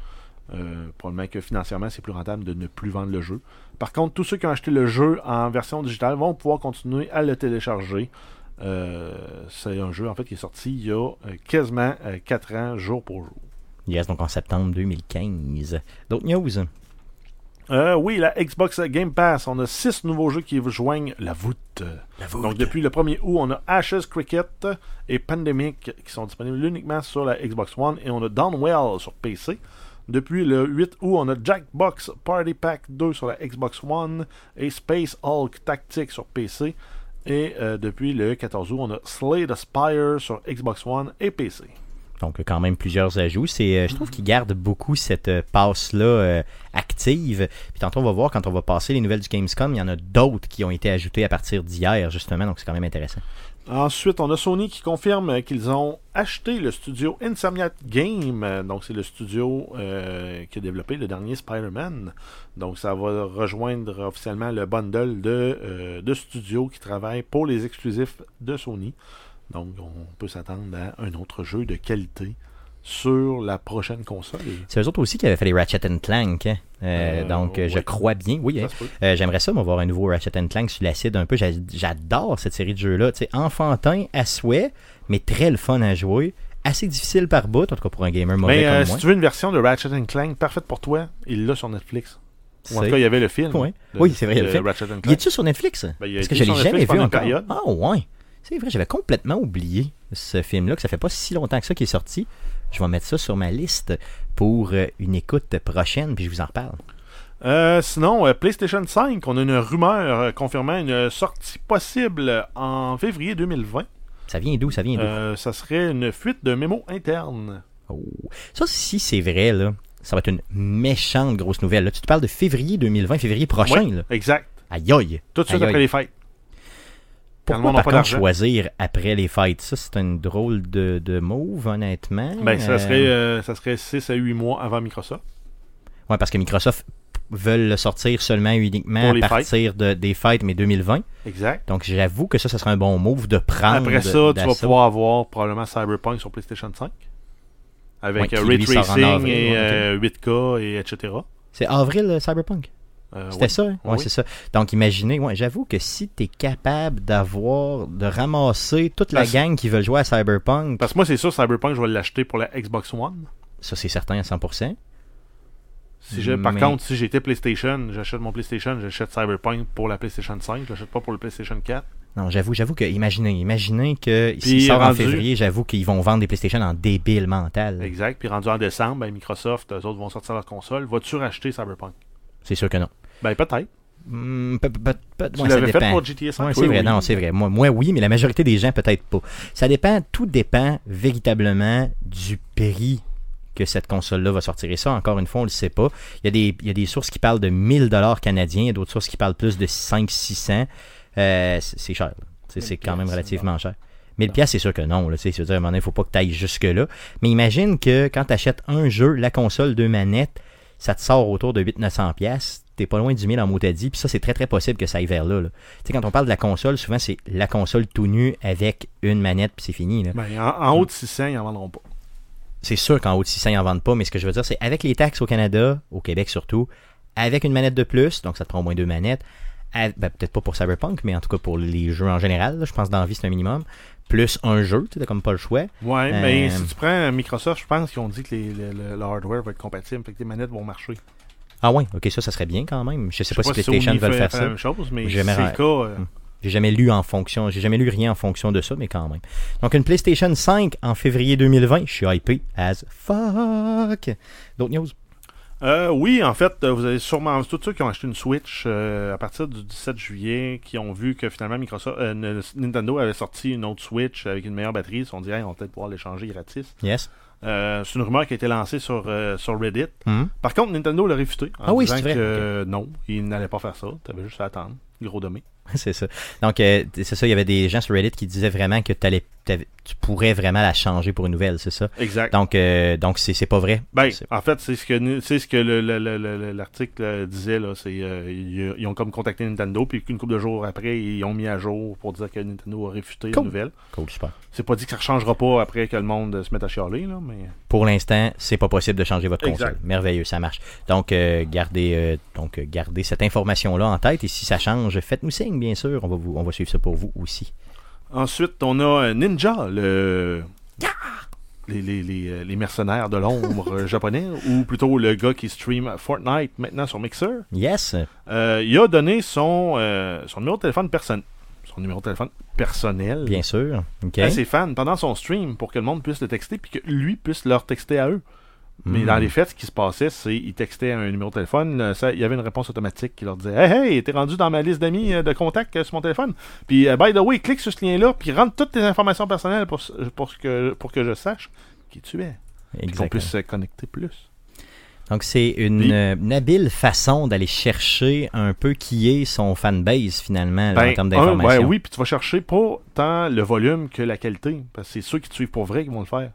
Euh, probablement que financièrement, c'est plus rentable de ne plus vendre le jeu. Par contre, tous ceux qui ont acheté le jeu en version digitale vont pouvoir continuer à le télécharger. C'est un jeu en fait qui est sorti il y a quasiment 4 ans, jour pour jour. Yes, donc en septembre 2015. D'autres news? Euh, oui, la Xbox Game Pass, on a 6 nouveaux jeux qui joignent la voûte. Donc depuis le 1er août, on a Ashes Cricket et Pandemic qui sont disponibles uniquement sur la Xbox One et on a Downwell sur PC. Depuis le 8 août, on a Jackbox Party Pack 2 sur la Xbox One et Space Hulk Tactics sur PC. Et euh, depuis le 14 août, on a Slay the Spire sur Xbox One et PC. Donc, quand même plusieurs ajouts. C'est, euh, je trouve qu'ils gardent beaucoup cette euh, passe-là euh, active. Puis tantôt, on va voir, quand on va passer les nouvelles du Gamescom, il y en a d'autres qui ont été ajoutées à partir d'hier, justement. Donc, c'est quand même intéressant. Ensuite, on a Sony qui confirme qu'ils ont acheté le studio Insomniac Game. Donc, c'est le studio qui a développé le dernier Spider-Man. Donc, ça va rejoindre officiellement le bundle de, de studios qui travaillent pour les exclusifs de Sony. Donc, on peut s'attendre à un autre jeu de qualité sur la prochaine console. C'est eux autres aussi qui avaient fait les Ratchet Clank. hein. Euh, Euh, donc, euh, je crois bien. Oui, hein. Euh, J'aimerais ça, moi, voir un nouveau Ratchet Clank sur l'acide un peu. J'a- J'adore cette série de jeux-là. Tu sais, enfantin à souhait, mais très le fun à jouer. Assez difficile par bout, en tout cas pour un gamer mauvais Mais comme si moi. tu veux une version de Ratchet Clank parfaite pour toi, il l'a sur Netflix. Ou en tout cas, il y avait le film. Ouais. de- Oui, c'est vrai, il y a le de film. Ratchet Il Clank. est-tu sur Netflix? Ben, il Parce que je l'ai jamais vu encore. Ah ouais. C'est vrai, j'avais complètement oublié ce film-là, que ça fait pas si longtemps que ça qui est sorti. Je vais mettre ça sur ma liste pour euh, une écoute prochaine, puis je vous en reparle. Euh, sinon, euh, PlayStation 5, on a une rumeur euh, confirmant une sortie possible en février 2020. Ça vient d'où? Ça vient d'où? Ça serait une fuite de mémo interne. Oh. Ça, si c'est vrai, là, ça va être une méchante grosse nouvelle. Là. Tu te parles de février 2020, février prochain. Ouais, Là. Exact. Aïe aïe. Tout de suite après les fêtes. Pourquoi par contre choisir après les fêtes? Ça, c'est une drôle de, de move, honnêtement. Ben, ça Euh, serait, euh, ça serait 6 à 8 mois avant Microsoft. Ouais, parce que Microsoft veulent le sortir seulement uniquement Pour à partir de, des fêtes, mais 2020. Exact. Donc, j'avoue que ça, ça serait un bon move de prendre. Après ça, tu vas pouvoir avoir probablement Cyberpunk sur PlayStation 5. Avec Ouais, euh, Ray Tracing et ouais, euh, 8K et etc. C'est avril, euh, Cyberpunk? Euh, C'était ouais. ça, hein? Ouais, Oui. c'est ça. Donc, imaginez, ouais, j'avoue que si tu es capable d'avoir, de ramasser toute la Parce- gang qui veut jouer à Cyberpunk, Parce que moi, c'est sûr, Cyberpunk, je vais l'acheter pour la Xbox One. ça, c'est certain à 100%. Si j'ai, par Mais- contre, si j'étais PlayStation, j'achète mon PlayStation, j'achète Cyberpunk pour la PlayStation 5, je l'achète pas pour le PlayStation 4. Non, j'avoue, j'avoue que, imaginez, imaginez que Puis, s'il sort en février, j'avoue qu'ils vont vendre des PlayStation en débile mental. Exact. Puis rendu en décembre, ben, Microsoft, eux autres vont sortir leur console. Vas-tu racheter Cyberpunk? C'est sûr que non. Ben peut-être. Pe- pe- pe- Tu ouais, ça l'avais fait dépend. pour GTA 5 Ouais, Oui, c'est vrai, oui. non, c'est vrai. Moi, moi, oui, mais la majorité des gens, peut-être pas. Ça dépend, tout dépend véritablement du prix que cette console-là va sortir. Et ça, encore une fois, on le sait pas. Il y a des, il y a des sources qui parlent de 1000 dollars canadiens, il y a d'autres sources qui parlent plus de 500-600. Euh, c'est c'est cher. C'est- C'est quand même relativement cher. 1000 pièces c'est sûr que non. Là, tu sais, je veux dire, à un moment donné, il faut pas que tu ailles jusque-là. Mais imagine que quand tu achètes un jeu, la console, deux manettes, ça te sort autour de 800-900 pièces. T'es pas loin du 1000 en mot dit. Puis ça, c'est très très possible que ça aille vers là. là. Tu sais, quand on parle de la console, souvent c'est la console tout nue avec une manette puis c'est fini. Là. Ben, en, en haut de 600, ils en vendront pas. C'est sûr qu'en haut de 600, ils en vendent pas, mais ce que je veux dire, c'est avec les taxes au Canada, au Québec surtout, avec une manette de plus, donc ça te prend au moins deux manettes, ben, peut-être pas pour Cyberpunk, mais en tout cas pour les jeux en général, là, je pense que dans la vie c'est un minimum, plus un jeu, tu sais, comme pas le choix. Ouais, mais Euh, si tu prends Microsoft, je pense qu'ils ont dit que les- le, le- le hardware va être compatible, fait que les manettes vont marcher. Ah ouais, ok, ça, ça serait bien quand même. Je sais pas, si si PlayStation veulent faire ça. la même chose, mais J'ai si c'est jamais- le cas, euh, Hmm. J'ai jamais lu en fonction, j'ai jamais lu rien en fonction de ça, mais quand même. Donc une PlayStation 5 en février 2020, je suis hypé as fuck. D'autres news? Euh, oui, en fait, euh, vous avez sûrement tous ceux qui ont acheté une Switch euh, à partir du 17 juillet, qui ont vu que finalement Microsoft, euh, Nintendo avait sorti une autre Switch avec une meilleure batterie. Ils se sont dit, Hey, on va peut-être pouvoir l'échanger gratis. Yes. C'est une rumeur qui a été lancée sur, sur Reddit. Mhm. Par contre, Nintendo l'a réfuté en Ah oui, disant c'est vrai. que non, il n'allait pas faire ça. T'avais juste à attendre. Gros dommé. c'est ça. Donc, euh, c'est ça, il y avait des gens sur Reddit qui disaient vraiment que t'allais- t'avais- tu pourrais vraiment la changer pour une nouvelle, c'est ça? Exact. Donc, euh, donc c'est c'est pas vrai. Ben, en fait, c'est ce que c'est ce que le- le- le- le- l'article euh, disait là, c'est euh, ils, ils ont comme contacté Nintendo puis qu'une couple de jours après, ils ont mis à jour pour dire que Nintendo a réfuté Cool. la nouvelle. Cool, super. C'est pas dit que ça ne changera pas après que le monde se mette à chialer là, mais Pour l'instant, c'est pas possible de changer votre Exact. console. Merveilleux, ça marche. Donc, euh, gardez, donc, gardez cette information-là en tête et si ça change, faites-nous signe, bien sûr. On va, vous, on va suivre ça pour vous aussi. Ensuite on a euh, Ninja le les, les, les, euh, les mercenaires de l'ombre euh, japonais, ou plutôt le gars qui stream Fortnite maintenant sur Mixer, Yes. euh, il a donné son, euh, son numéro de téléphone personnel. Son numéro de téléphone personnel. Bien sûr. OK. à ses fans pendant son stream pour que le monde puisse le texter puis que lui puisse leur texter à eux. Mais dans les faits, ce qui se passait, c'est qu'ils textaient un numéro de téléphone, ça- il y avait une réponse automatique qui leur disait Hey, hey, t'es rendu dans ma liste d'amis euh, de contacts euh, sur mon téléphone. Puis, euh, by the way, clique sur ce lien-là, puis rentre toutes tes informations personnelles pour, pour, que, pour que je sache qui tu es. Puis qu'on puisse se connecter plus. Donc, c'est une, euh, habile façon d'aller chercher un peu qui est son fanbase, finalement, là, en termes Ben, un, d'information. ben oui, puis tu vas chercher pas tant le volume que la qualité. Parce que c'est ceux qui te suivent pour vrai qui vont le faire.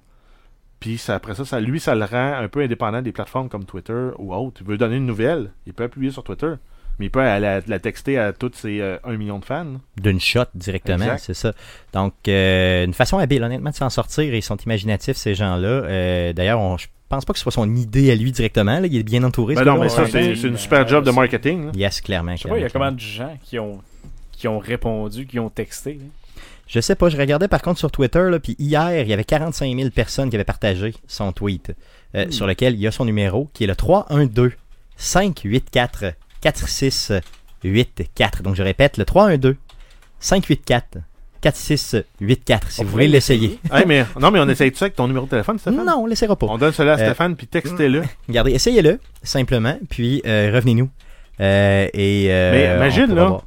Puis ça, après ça, ça, lui, ça le rend un peu indépendant des plateformes comme Twitter ou autre. Il veut donner une nouvelle, il peut appuyer sur Twitter. Mais il peut aller la, la texter à tous ses 1 million de fans. D'une shot directement, c'est ça. Donc, euh, une façon habile, honnêtement, de s'en sortir. Ils sont imaginatifs, ces gens-là. Euh, D'ailleurs, on- je pense pas que ce soit son idée à lui directement. là. Il est bien entouré. Ben non, mais ça, c'est une super job de marketing. là. Yes, clairement. Je sais pas, il y a combien de gens qui ont, qui ont répondu, qui ont texté. Je sais pas, je regardais par contre sur Twitter, là, puis hier, il y avait 45 000 personnes qui avaient partagé son tweet, euh, Hmm. sur lequel il y a son numéro, qui est le 312 584 4684. Donc je répète, le 312 584 4684, si On vous voulez l'essayer. Hey, mais, non, mais on essaye tout ça avec ton numéro de téléphone, Stéphane? Non, on l'essaiera pas. On donne cela à Euh, Stéphane, puis textez-le. Regardez, essayez-le, simplement, puis euh, revenez-nous. Euh, et, Mais imagine, là.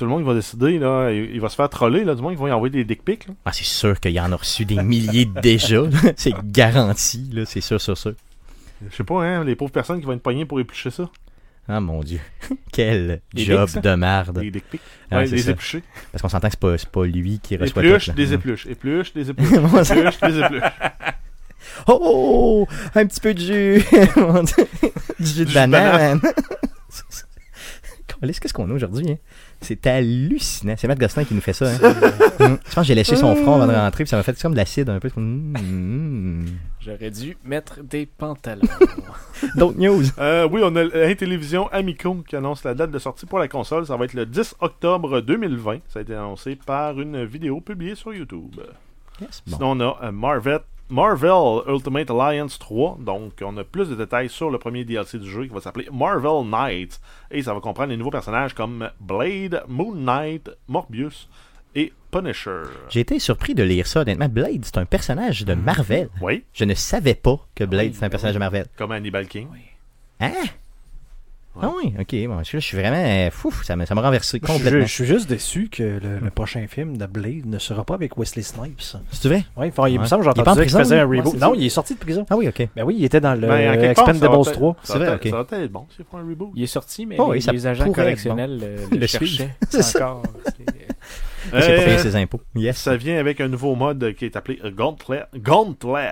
Tout le monde va décider, là, il, il va se faire troller, là, du moins, ils vont y envoyer des dick pics. là. Ah, c'est sûr qu'il y en a reçu des milliers déjà. c'est garanti, là, c'est sûr, sûr, sûr. Je sais pas, hein, les pauvres personnes qui vont être pognées pour éplucher ça. Ah mon dieu. Quel Des job dicks, de merde. Des dick pics. Ah, ouais, des épluchés. Parce qu'on s'entend que c'est pas, c'est pas lui qui reçoit Épluche, tout, des épluches. Épluche, des épluches. Épluche, des épluches. Oh, oh, oh, un petit peu de jus. Du jus de banane. Qu'est-ce qu'on a aujourd'hui? hein? C'est hallucinant. C'est Matt Gosselin qui nous fait ça. Hein? Hum. Je pense que j'ai léché son front avant de rentrer, puis ça m'a fait comme de l'acide un peu. Hum. J'aurais dû mettre des pantalons. D'autres news? Euh, oui, on a Intellivision Amico qui annonce la date de sortie pour la console. Ça va être le 10 octobre 2020. Ça a été annoncé par une vidéo publiée sur YouTube. Yes, bon. Sinon, on a euh, Marvel, Ultimate Alliance 3. Donc, on a plus de détails sur le premier DLC du jeu qui va s'appeler Marvel Knights. Et ça va comprendre les nouveaux personnages comme Blade, Moon Knight, Morbius et Punisher. J'ai été surpris de lire ça. Honnêtement, Blade, c'est un personnage de Marvel. Oui, Je ne savais pas que Blade, Oui, c'est un personnage oui. de Marvel. comme Hannibal King. Hein? Ouais. Ah oui, ok. Bon, je, je suis vraiment. euh, Fou, ça m'a renversé Je, suis- complètement. je suis juste déçu que le, le prochain film de Blade ne sera pas avec Wesley Snipes. C'est vrai? Il me Ouais. semble que j'ai entendu qu'il faisait un lui? reboot. Non, ça. il est sorti de prison. Ah oui, ok. Ben oui, il était dans le Ben, Expendables peut-être- 3. Ça C'est vrai, ok. ça va peut-être être bon un reboot. Il est sorti, mais Oh oui, les, agents correctionnels euh, Le cherchaient. Encore. c'est- C'est pour Euh, payer ses impôts. Yes. Ça vient avec un nouveau mode qui est appelé euh, Gauntlet, Gauntlet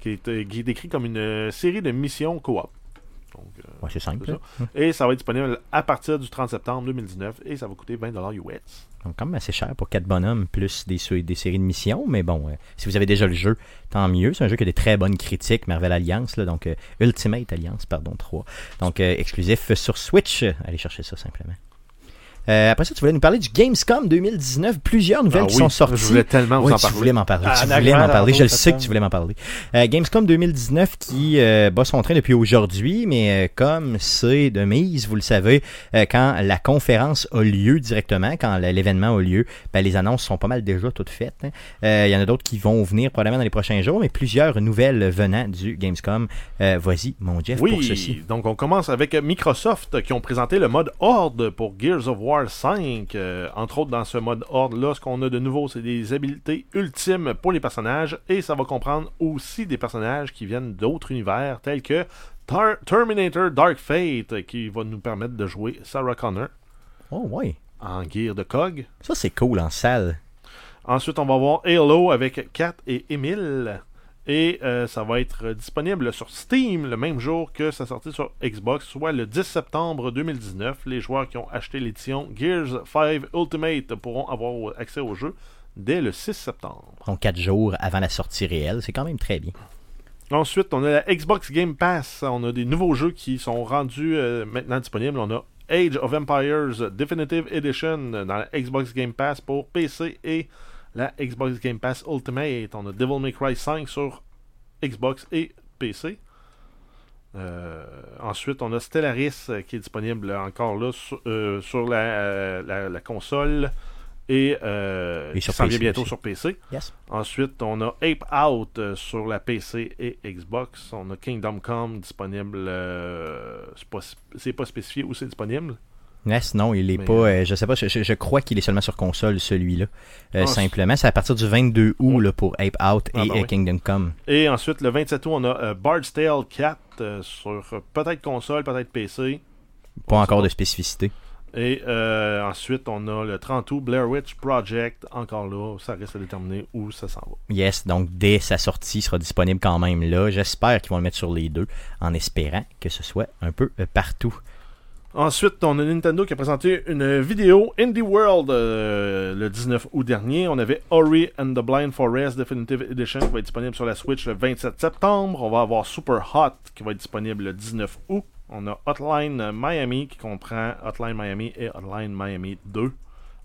qui, est, euh, qui est décrit comme une euh, série de missions coop. Euh, Ouais, c'est simple. là. ça. Et ça va être disponible à partir du 30 septembre 2019 et ça va coûter 20$ US. Donc, quand même assez cher pour 4 bonhommes plus des, des séries de missions. Mais bon, euh, si vous avez déjà le jeu, tant mieux. C'est un jeu qui a des très bonnes critiques. Marvel Alliance, là, donc euh, Ultimate Alliance, pardon, 3. Donc, euh, exclusif sur Switch. Allez chercher ça simplement. Euh, après ça, tu voulais nous parler du Gamescom 2019. Plusieurs nouvelles Ah qui oui, sont sorties. Je voulais tellement vous Oui, en tu parler. voulais m'en parler. Ah, tu voulais m'en parler. Je le sais que tu voulais m'en parler. Euh, Gamescom 2019 qui euh, bat son train depuis aujourd'hui, mais euh, comme c'est de mise, vous le savez, euh, quand la conférence a lieu directement, quand l'événement a lieu, ben, les annonces sont pas mal déjà toutes faites. hein. Euh, Il y en a d'autres qui vont venir probablement dans les prochains jours, mais plusieurs nouvelles venant du Gamescom. Euh, Vas-y, mon Jeff, pour ceci. Oui, donc on commence avec Microsoft qui ont présenté le mode Horde pour Gears of War 5. Euh, entre autres, dans ce mode Horde-là, ce qu'on a de nouveau, c'est des habilités ultimes pour les personnages et ça va comprendre aussi des personnages qui viennent d'autres univers tels que Tar- Terminator Dark Fate qui va nous permettre de jouer Sarah Connor Oh, ouais. en gear de COG. Ça, c'est cool en salle. Ensuite, on va voir Halo avec Kat et Emile. Et euh, ça va être disponible sur Steam le même jour que sa sortie sur Xbox, soit le 10 septembre 2019. Les joueurs qui ont acheté l'édition Gears 5 Ultimate pourront avoir accès au jeu dès le 6 septembre. Donc, quatre jours avant la sortie réelle. C'est quand même très bien. Ensuite, on a la Xbox Game Pass. On a des nouveaux jeux qui sont rendus euh, maintenant disponibles. On a Age of Empires Definitive Edition dans la Xbox Game Pass pour PC et la Xbox Game Pass Ultimate. On a Devil May Cry 5 sur Xbox et PC. Euh, ensuite, on a Stellaris euh, qui est disponible encore là sur, euh, sur la, la- la console et, euh, Et qui vient bientôt aussi. sur PC. Yes. Ensuite, on a Ape Out euh, sur la PC et Xbox. On a Kingdom Come disponible. euh, c'est pas, c'est pas spécifié où c'est disponible. Yes, non, il est Mais, pas. euh, euh, je sais pas, je, crois qu'il est seulement sur console, celui-là. Euh, Ah, simplement, c'est à partir du 22 août Ouais. là, pour Ape Out Ah, et ben euh, oui. Kingdom Come. Et ensuite, le 27 août, on a euh, Bard's Tale 4 euh, sur peut-être console, peut-être PC. Pas On encore de spécificité. Et euh, ensuite, on a le 30 août, Blair Witch Project. Encore là, ça reste à déterminer où ça s'en va. Yes, donc dès sa sortie, il sera disponible quand même là. J'espère qu'ils vont le mettre sur les deux, en espérant que ce soit un peu partout. Ensuite, on a Nintendo qui a présenté une vidéo Indie World euh, le 19 août dernier. On avait Ori and the Blind Forest Definitive Edition qui va être disponible sur la Switch le 27 septembre. On va avoir Super Hot qui va être disponible le 19 août. On a Hotline Miami qui comprend Hotline Miami et Hotline Miami 2.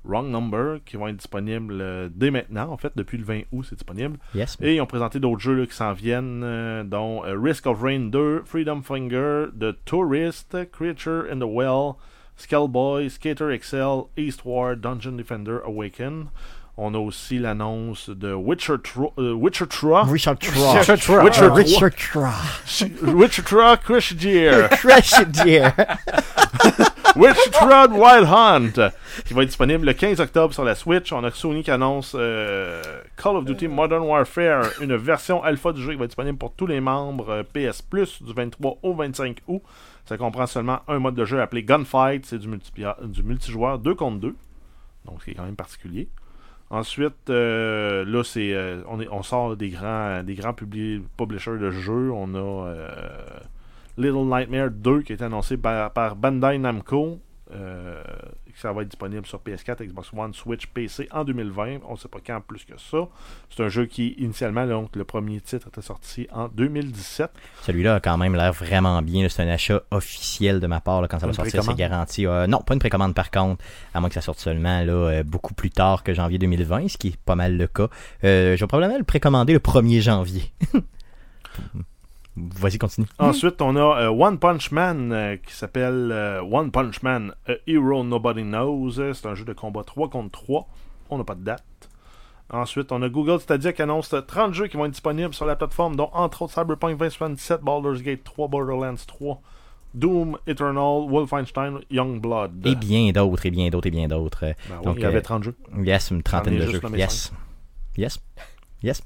Wrong Number qui vont être disponibles euh, dès maintenant. En fait, depuis le 20 août, c'est disponible. Yes. Et ils ont présenté d'autres jeux là, qui s'en viennent, euh, dont euh, Risk of Rain 2, Freedom Finger, The Tourist, Creature in the Well, Skullboy, Skater XL, Eastward, Dungeon Defender Awaken. On a aussi l'annonce de Witcher 3, euh, Witcher 3, Richard Richard Tra- Witcher Richard Tra. Witcher 3 Crush Gear, Crash it, Witcher 3 Wild Hunt, qui va être disponible le 15 octobre sur la Switch. On a Sony qui annonce euh, Call of Duty Modern Warfare, une version alpha du jeu qui va être disponible pour tous les membres euh, PS Plus du 23 au 25 août. Ça comprend seulement un mode de jeu appelé Gunfight, c'est du, multijoueur 2 contre 2, donc ce qui est quand même particulier. Ensuite, euh, là, c'est, on, on sort des grands, des grands publi- publishers de jeux. On a Little Nightmare 2 qui a été annoncé par, par Bandai Namco. Euh, ça va être disponible sur PS4, Xbox One, Switch, PC en 2020. On ne sait pas quand plus que ça. C'est un jeu qui, initialement, donc, le premier titre était sorti en 2017. Celui-là a quand même l'air vraiment bien. C'est un achat officiel de ma part là, quand ça va sortir. C'est garanti. Euh, non, pas une précommande par contre. À moins que ça sorte seulement là, euh, beaucoup plus tard que janvier 2020, ce qui est pas mal le cas. Euh, je vais probablement le précommander le 1er janvier. Vas-y, continue. Ensuite, on a euh, One Punch Man euh, qui s'appelle euh, One Punch Man A Hero Nobody Knows. C'est un jeu de combat 3 contre 3. On n'a pas de date. Ensuite, on a Google Stadia qui annonce 30 jeux qui vont être disponibles sur la plateforme, dont entre autres Cyberpunk 2077, Baldur's Gate 3, Borderlands 3, Doom, Eternal, Wolfenstein, Youngblood. Et bien d'autres, et bien d'autres, et bien d'autres. Ben oui, donc, il y avait euh, 30 jeux. Yes, une trentaine ai de jeux. Yes. Yes. Yes.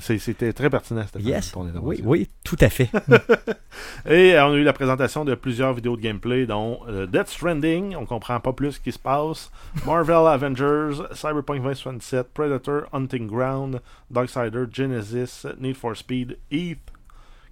C'était très pertinent, Stéphane, Yes. ton Oui, oui, tout à fait. Et euh, on a eu la présentation de plusieurs vidéos de gameplay, dont euh, Death Stranding, on comprend pas plus ce qui se passe, Marvel Avengers, Cyberpunk 2077, Predator, Hunting Ground, Darksider, Genesis, Need for Speed, Heath,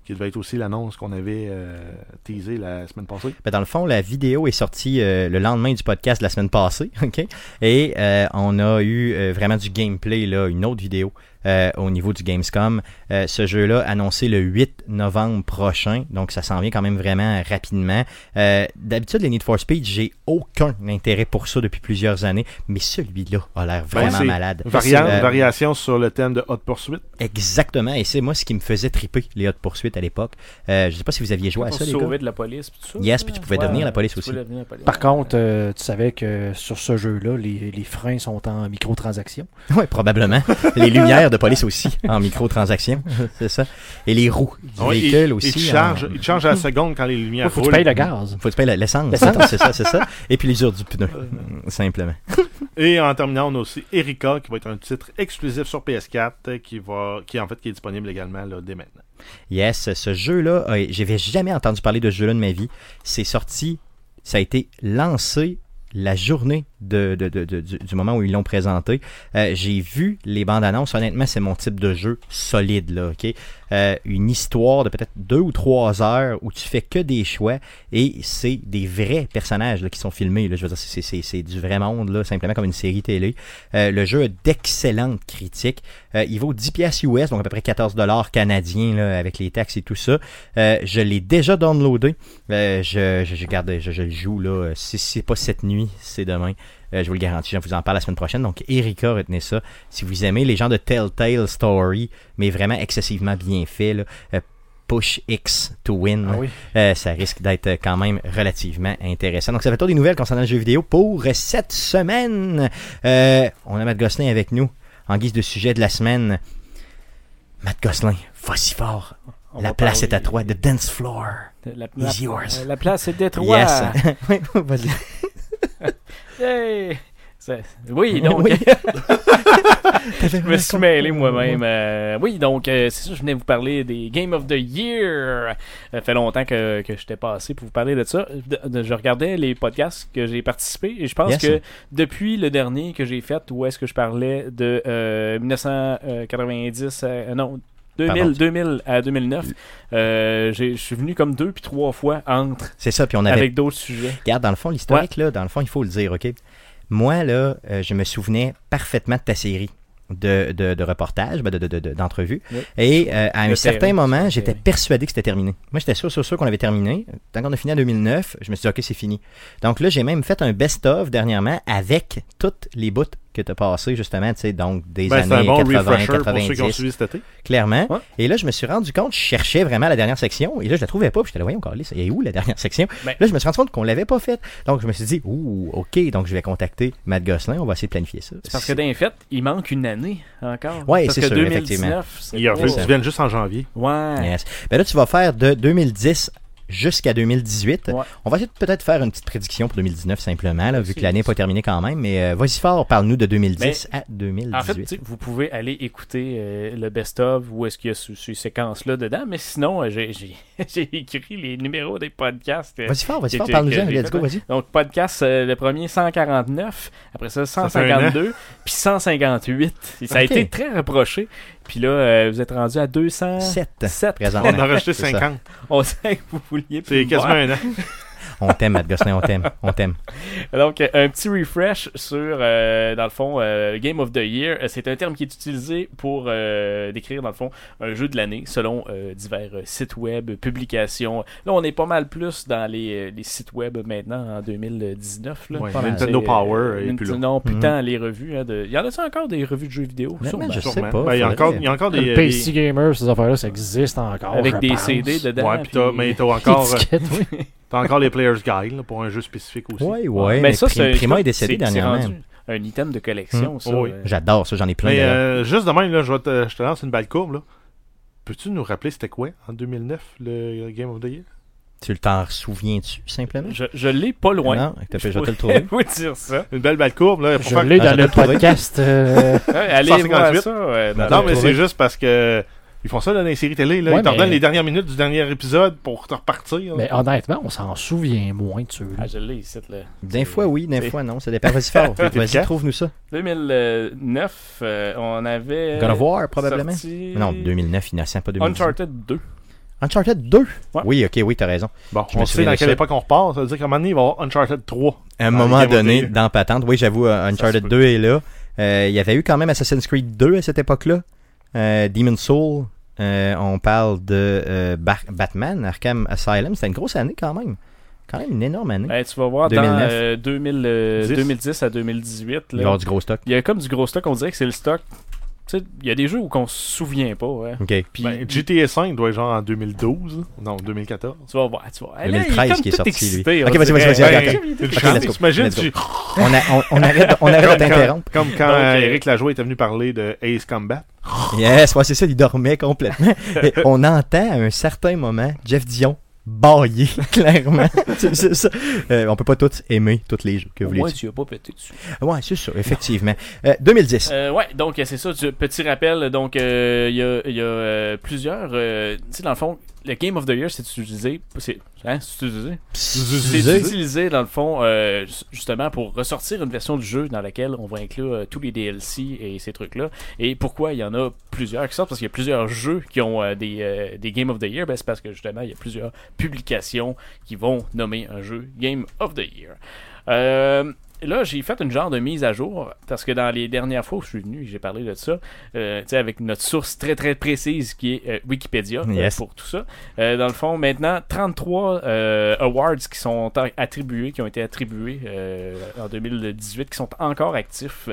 qui devait être aussi l'annonce qu'on avait euh, teasé la semaine passée. Ben, dans le fond, la vidéo est sortie euh, le lendemain du podcast de la semaine passée, ok? Et euh, on a eu vraiment du gameplay là, une autre vidéo euh, au niveau du Gamescom. Euh, ce jeu-là annoncé le 8 novembre prochain, donc ça s'en vient quand même vraiment rapidement. Euh, D'habitude, les Need for Speed, j'ai aucun intérêt pour ça depuis plusieurs années, mais celui-là a l'air vraiment malade. Variant, Euh, variation sur le thème de Hot Pursuit. Exactement, et c'est moi ce qui me faisait triper les Hot Pursuit à l'époque. Euh, je sais pas si vous aviez joué à ça, les gars. sauver de la police. Puis tout ça, Yes, puis tu pouvais Ouais, devenir la police aussi. la police. Par contre, euh, tu savais que sur ce jeu-là, les, les freins sont en microtransactions. Oui, probablement. les lumières de police aussi, en microtransactions, c'est ça. Et les roues du Ouais, véhicule il, aussi. il en- il te charge à la seconde quand les lumières Il faut que tu roulent. payes le gaz. Faut que tu payes la- l'essence, c'est ça, c'est ça. Et puis l'usure du pneu, simplement. Et en terminant, on a aussi Erika, qui va être un titre exclusif sur PS4, euh, qui va, qui en fait qui est disponible également là, dès maintenant. Yes, ce jeu-là, euh, j'avais jamais entendu parler de ce jeu-là de ma vie. C'est sorti, ça a été lancé la journée de, de- de- du, du moment où ils l'ont présenté. Euh, J'ai vu les bandes annonces. Honnêtement, c'est mon type de jeu solide, là, ok? Euh, une histoire de peut-être deux ou trois heures où tu fais que des choix et c'est des vrais personnages là, qui sont filmés. Là. Je veux dire, c'est du vrai monde, là, simplement comme une série télé. Euh, le jeu a d'excellentes critiques. Euh, il vaut 10 pièces US, donc à peu près 14 dollars canadiens là, avec les taxes et tout ça. Euh, je l'ai déjà downloadé. Euh, je, je, je, garde, je, je le joue là. Si c'est pas cette nuit, c'est demain. Euh, je vous le garantis, je vous en parle la semaine prochaine. Donc, Erika, retenez ça. Si vous aimez les gens de Telltale Story, mais vraiment excessivement bien fait, là, euh, Push X to win, Ah oui. euh, ça risque d'être quand même relativement intéressant. Donc, ça fait tout des nouvelles concernant le jeu vidéo pour cette semaine. Euh, on a Matt Gosselin avec nous en guise de sujet de la semaine. Matt Gosselin, vas-y fort. On la place est à toi, the dance floor. La, is la- yours. la place est Détroit. Yes. Oui, vas-y. Oui, donc, Oui. je me suis mêlé moi-même. Euh, oui, donc, euh, c'est ça, je venais vous parler des Game of the Year. Ça fait longtemps que, que j'étais passé pour vous parler de ça. De- de- je regardais les podcasts que j'ai participé et je pense Yes. que depuis le dernier que j'ai fait, où est-ce que je parlais de euh, 1990, euh, non, 2000, Pardon. 2000 à 2009, euh, je suis venu comme deux puis trois fois entre C'est ça, puis on avait avec d'autres sujets. Regarde, dans le fond, l'historique, là, dans le fond, il faut le dire, OK? Moi, là, euh, je me souvenais parfaitement de ta série de, de, de reportages, ben, de, de, de- de- d'entrevues. Oui. Et euh, à un certain moment, j'étais persuadé que c'était terminé. Moi, j'étais sûr, sûr, sûr qu'on avait terminé. Tant qu'on a fini en 2009, je me suis dit, OK, c'est fini. Donc là, j'ai même fait un best-of dernièrement avec toutes les bouts que tu as passées, justement, tu sais, donc des Ben, c'est un années bon 80, refresher pour ceux qui ont 90 suivi cet été. clairement. Ouais. Et là, je me suis rendu compte, je cherchais vraiment la dernière section, et là, je la trouvais pas, puis j'étais là, voyons, Carlis, il y a où la dernière section? Ben- Là, je me suis rendu compte qu'on l'avait pas faite. Donc, je me suis dit, ouh, ok, donc je vais contacter Matt Gosselin, on va essayer de planifier ça. C'est parce que les fêtes, il manque une année encore. Ouais, parce c'est que sûr, 2019, c'est Il a pas- fallu qu'ils viennent juste en janvier. Ouais. Yes. Ben là, tu vas faire de 2010 jusqu'à 2018. Ouais. On va essayer de peut-être faire une petite prédiction pour 2019 simplement, là, vu que l'année n'est pas terminée quand même. Mais euh, vas-y fort, parle-nous de 2010 à En fait, 2018. tu sais, vous pouvez aller écouter euh, le best-of où est-ce qu'il y a ce- ces séquences-là dedans, mais sinon, euh, j'ai j'ai- j'ai écrit les numéros des podcasts. euh, vas-y fort, vas-y fort, parle-nous-en, let's go, vas-y. Donc, podcast, euh, le premier 149, après ça fait un 152, puis 158. Et Ça a été très reproché. Puis là, euh, vous êtes rendu à 207. 7 présentement. On a rajouté C'est ça. 50. On sait que vous vouliez C'est plus quasiment voir. un an. On t'aime, Matt Gosselin, on t'aime, on t'aime. Donc, un petit refresh sur, euh, dans le fond, euh, Game of the Year. Euh, C'est un terme qui est utilisé pour euh, décrire, dans le fond, un jeu de l'année selon euh, divers sites web, publications. Là, on est pas mal plus dans les, les sites web maintenant en 2019. Là. Ouais. Nintendo Power et plus là. Non, plus Mhm. tant les revues. Hein, de... Il y en a encore des revues de jeux vidéo? Sûrement. je sais pas, Ben, il, y a encore, il y a encore des. Le des- PC Gamer, ces affaires-là, ça existe encore. Avec je des pense. CD dedans. Ouais, puis mais t'as encore, euh. T'as encore les Player's Guide là, pour un jeu spécifique aussi. Ouais, ouais. Mais mais ça, c'est Prima est décédé dernièrement. rendu un item de collection, Hmm. ça. Oui. euh. J'adore ça, j'en ai plein Mais euh, juste de même, là, je, vais te, je te lance une balle courbe. Là. Peux-tu nous rappeler c'était quoi en 2009 le Game of the Year? Tu le t'en souviens-tu, simplement? Je, je l'ai pas loin. Non, je vais te le trouver. vous dire ça. Une belle balle courbe. Là, Je l'ai dans j'avais le podcast. euh, Ouais, allez 158. voir ça. ouais, dans Non, mais c'est juste parce que ils font ça dans les séries télé. Là. Ouais, ils t'en mais- donnent les dernières minutes du dernier épisode pour te repartir. là. mais honnêtement, on s'en souvient moins de ceux-là. Ah, je l'ai ici, là. Des fois, oui, des C'est- fois, non. Ça dépend. Vas-y fort. Vas-y, trouve-nous ça. 2009, euh, on avait. God of War, probablement. sorti Non, 2009, innocent, pas 2010. Uncharted 2. Uncharted 2? Ouais. Oui, ok, oui, t'as raison. Bon, je me on sait dans quelle ça. époque on repart. Ça veut dire qu'à un moment donné, il va y avoir Uncharted 3. À un moment donné, dans Patente, oui, j'avoue, euh, Uncharted se 2 est là. Euh, Il y avait eu quand même Assassin's Creed 2 à cette époque-là. Euh, Demon's Soul, euh, on parle de euh, Bar- Batman, Arkham Asylum. C'était une grosse année quand même. Quand même une énorme année. Ben, tu vas voir 2009. dans euh, 2000, euh, 10. 2010 à 2018. Il y avoir du gros stock. il y a comme du gros stock, on dirait que c'est le stock. Il y a des jeux où qu'on se souvient pas. Ouais. OK. Puis Ben, GTA 5 doit être genre en 2012. Non, 2014. tu vas voir. Tu vas... Là, 2013 il est comme qui est tout sorti, excité, lui. on Ok, vas-y, vas-y, vas-y, On, arrête, on arrête comme d'interrompre. quand, comme quand Donc, euh, Eric Lajoie était venu parler de Ace Combat. Yes, ouais, c'est ça, il dormait complètement. Et on entend à un certain moment Jeff Dion bailler, clairement. c'est ça. Euh, on peut pas tous aimer tous les jeux que vous voulez. tu as pas pété dessus. Ouais, c'est ça, effectivement. Euh, 2010. Euh, ouais, donc euh, c'est ça. tu- petit rappel, donc euh, il y a, il y a, euh, plusieurs. euh, tu sais, dans le fond, le Game of the Year, c'est utilisé. C'est hein, c'est utilisé? C'est Utilisé. utilisé dans le fond, euh, ju- justement pour ressortir une version du jeu dans laquelle on va inclure euh, tous les DLC et ces trucs-là. Et pourquoi il y en a plusieurs qui sortent? Parce qu'il y a plusieurs jeux qui ont euh, des, euh, des Game of the Year. Ben, c'est parce que justement, il y a plusieurs publications qui vont nommer un jeu Game of the Year. Là, j'ai fait une genre de mise à jour parce que dans les dernières fois où je suis venu, j'ai parlé de ça, euh, tu sais, avec notre source très très précise qui est euh, Wikipédia euh, pour tout ça. Euh, dans le fond, maintenant, 33 euh, awards qui sont attribués, qui ont été attribués en 2018, qui sont encore actifs.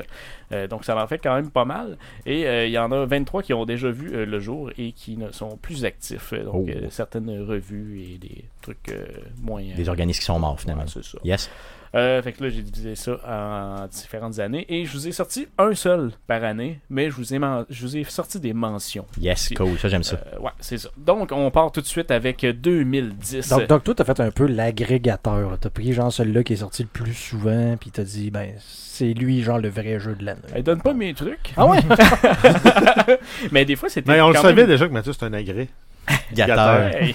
Donc, ça en fait quand même pas mal. Et il y en a 23 qui ont déjà vu le jour et qui ne sont plus actifs. Donc, Oh. certaines revues et des trucs moins. Des organismes qui sont morts, finalement. Ouais, c'est ça. Yes. Euh, fait que là, j'ai divisé ça en différentes années et je vous ai sorti un seul par année, mais je vous ai, je vous ai sorti des mentions. Yes, cool. Ça, j'aime ça. Euh, ouais, c'est ça. Donc, on part tout de suite avec 2010. Donc, donc toi, t'as fait un peu l'agrégateur. T'as pris genre celui-là qui est sorti le plus souvent, puis t'as dit, ben, c'est lui, genre, le vrai jeu de l'année. Elle donne pas mes trucs. Ah ouais? mais des fois, c'était. Mais on le savait même- déjà que Mathieu, c'est un agré. Gâteur. Ouais.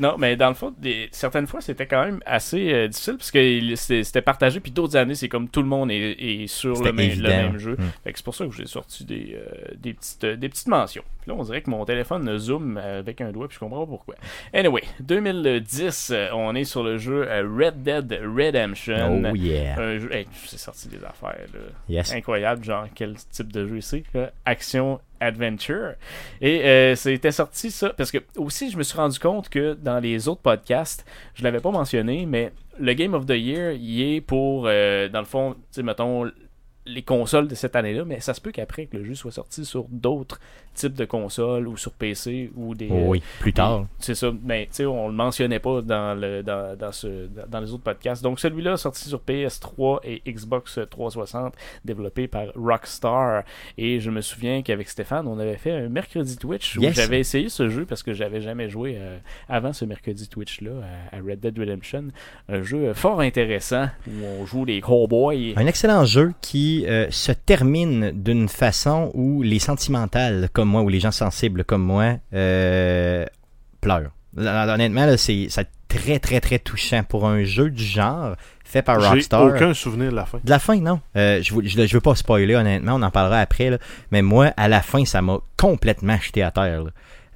non, mais dans le fond, des- certaines fois, c'était quand même assez euh, difficile parce que c'était partagé, puis d'autres années, c'est comme tout le monde est, est sur le même, le évident. même jeu. Mm. Que c'est pour ça que j'ai sorti des, euh, des, petites, des petites mentions. Puis là, on dirait que mon téléphone zoom avec un doigt, puis je comprends pas pourquoi. Anyway, 2010, euh, on est sur le jeu Red Dead Redemption. Oh yeah. Un jeu, hey, c'est sorti des affaires, là Yes. incroyable, genre quel type de jeu c'est, action adventure. Et euh, c'était sorti ça parce que aussi je me suis rendu compte que dans les autres podcasts, je l'avais pas mentionné, mais le Game of the Year, il est pour euh, dans le fond, tu sais mettons les consoles de cette année-là, mais ça se peut qu'après que le jeu soit sorti sur d'autres types de consoles ou sur PC ou des oui, plus tard. c'est ça, mais tu sais, on le mentionnait pas dans, le, dans, dans, ce, dans, dans les autres podcasts. Donc celui-là, sorti sur PS3 et Xbox 360, développé par Rockstar. Et je me souviens qu'avec Stéphane, on avait fait un mercredi Twitch où Yes. j'avais essayé ce jeu parce que j'avais jamais joué euh, avant ce mercredi Twitch-là à, à Red Dead Redemption. Un jeu fort intéressant où on joue les cowboys. Un excellent jeu qui euh, se termine d'une façon où les sentimentales comme moi ou les gens sensibles comme moi euh, pleurent. Honnêtement, là, c'est c'est très très très touchant pour un jeu du genre fait par J'ai Rockstar. aucun souvenir de la fin. De la fin, non. Euh, je, je veux pas spoiler, honnêtement, on en parlera après. là. Mais moi, à la fin, ça m'a complètement jeté à terre.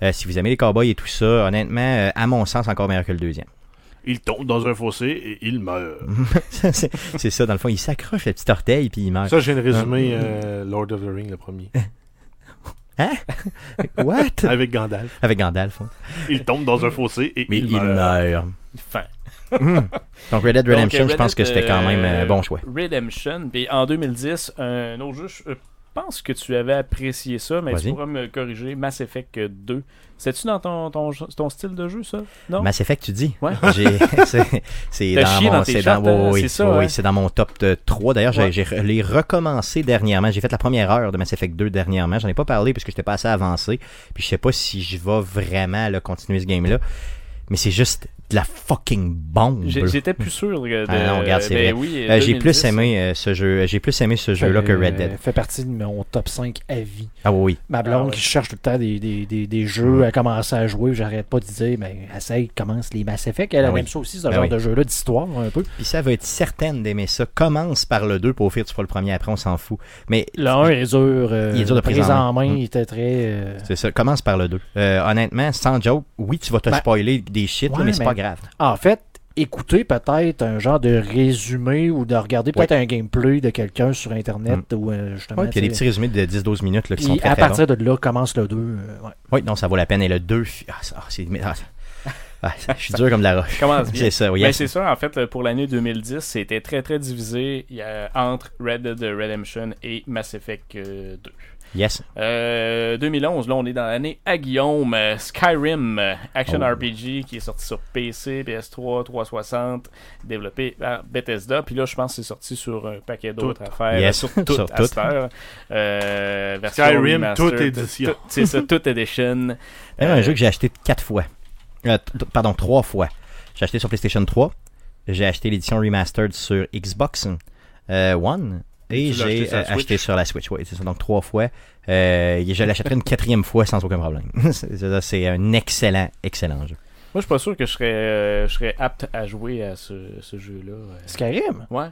Euh, si vous aimez les cowboys et tout ça, honnêtement, euh, à mon sens, encore meilleur que le deuxième. Il tombe dans un fossé et il meurt. c'est ça, dans le fond, il s'accroche le petit orteil puis il meurt. Ça, j'ai une résumé euh, Lord of the Ring, le premier. What? Avec Gandalf. Avec Gandalf. hein. Il tombe dans un fossé et Mais il, il meurt. meurt. Fin. Hmm. Donc Red Dead Donc, Redemption, Red je pense que c'était quand même euh, un bon choix. Redemption. Puis en 2010, un autre jeu, je pense que tu avais apprécié ça, mais tu pourras me corriger. Mass Effect 2. C'est-tu dans ton, ton, ton style de jeu, ça? Non? Mass Effect, tu dis? Ouais. C'est- dans mon, dans tes c'est shots, dans, oui, c'est ça, oui, c'est dans mon top de 3. D'ailleurs, j'ai- Ouais. recommencé dernièrement. J'ai fait la première heure de Mass Effect 2 dernièrement. J'en ai pas parlé parce que j'étais pas assez avancé. Puis je sais pas si je vais vraiment là, continuer ce game-là. Mais c'est juste de la fucking bombe. J'ai- J'étais plus sûr de. Ah non, regarde, c'est ben vrai. oui, Euh, j'ai 2010, plus aimé euh, ce jeu. J'ai plus aimé ce jeu-là que Red Dead. Euh, fait partie de mon top 5 à vie. Ah oui. Ma blonde Ah ouais. qui cherche tout le temps des, des, des, des jeux à commencer à jouer, j'arrête pas de dire, mais essaye, commence les Mass Effect. Elle Ah aime oui. ça aussi, ce Ben genre oui. de jeu-là, d'histoire un peu. Puis ça va être certaine d'aimer ça. Commence par le 2 pour au pire tu feras le premier après, on s'en fout. Mais Le 1 est dur. euh, Il est dur de prise en en main. main. Mm. Il était très. euh, c'est ça, commence par le 2. Euh, honnêtement, sans joke, oui, tu vas te Ben, spoiler des shit, là, mais c'est mais- pas grave. En fait, écouter peut-être un genre de résumé ou de regarder peut-être un gameplay de quelqu'un sur Internet ou euh, justement. Ouais, puis il y a des petits résumés de 10-12 minutes là, qui sont très, à très longs. partir de là, commence le 2. euh, ouais. Oui, non, ça vaut la peine. Et le 2, ah, ça- ah, ah, ah, je suis dur comme de la roche. Commence bien. C'est ça, oui. Ben, c'est ça, en fait, pour l'année 2010, c'était très très divisé il y a- entre Red Dead Redemption et Mass Effect euh, 2. Yes. Euh, 2011, là, on est dans l'année à Guillaume. euh, Skyrim, euh, Action Oh. RPG, qui est sorti sur PC, PS3, 360, développé par Bethesda. Puis là, je pense que c'est sorti sur un paquet d'autres affaires. Yes. Sur tout, Sur à tout. cette heure. Euh, version Skyrim, toute édition. C'est ça, toute Euh, un jeu que j'ai acheté quatre fois. Euh, pardon, trois fois. J'ai acheté sur PlayStation 3. J'ai acheté l'édition remastered sur Xbox euh, One. Et acheté j'ai euh, acheté sur la Switch. Oui, c'est ça. Donc trois fois. Euh, et je l'achèterai une quatrième fois sans aucun problème. c'est un excellent, excellent jeu. Moi, je suis pas sûr que je serais, euh, je serais apte à jouer à ce, ce jeu-là. euh. Skyrim? Ouais.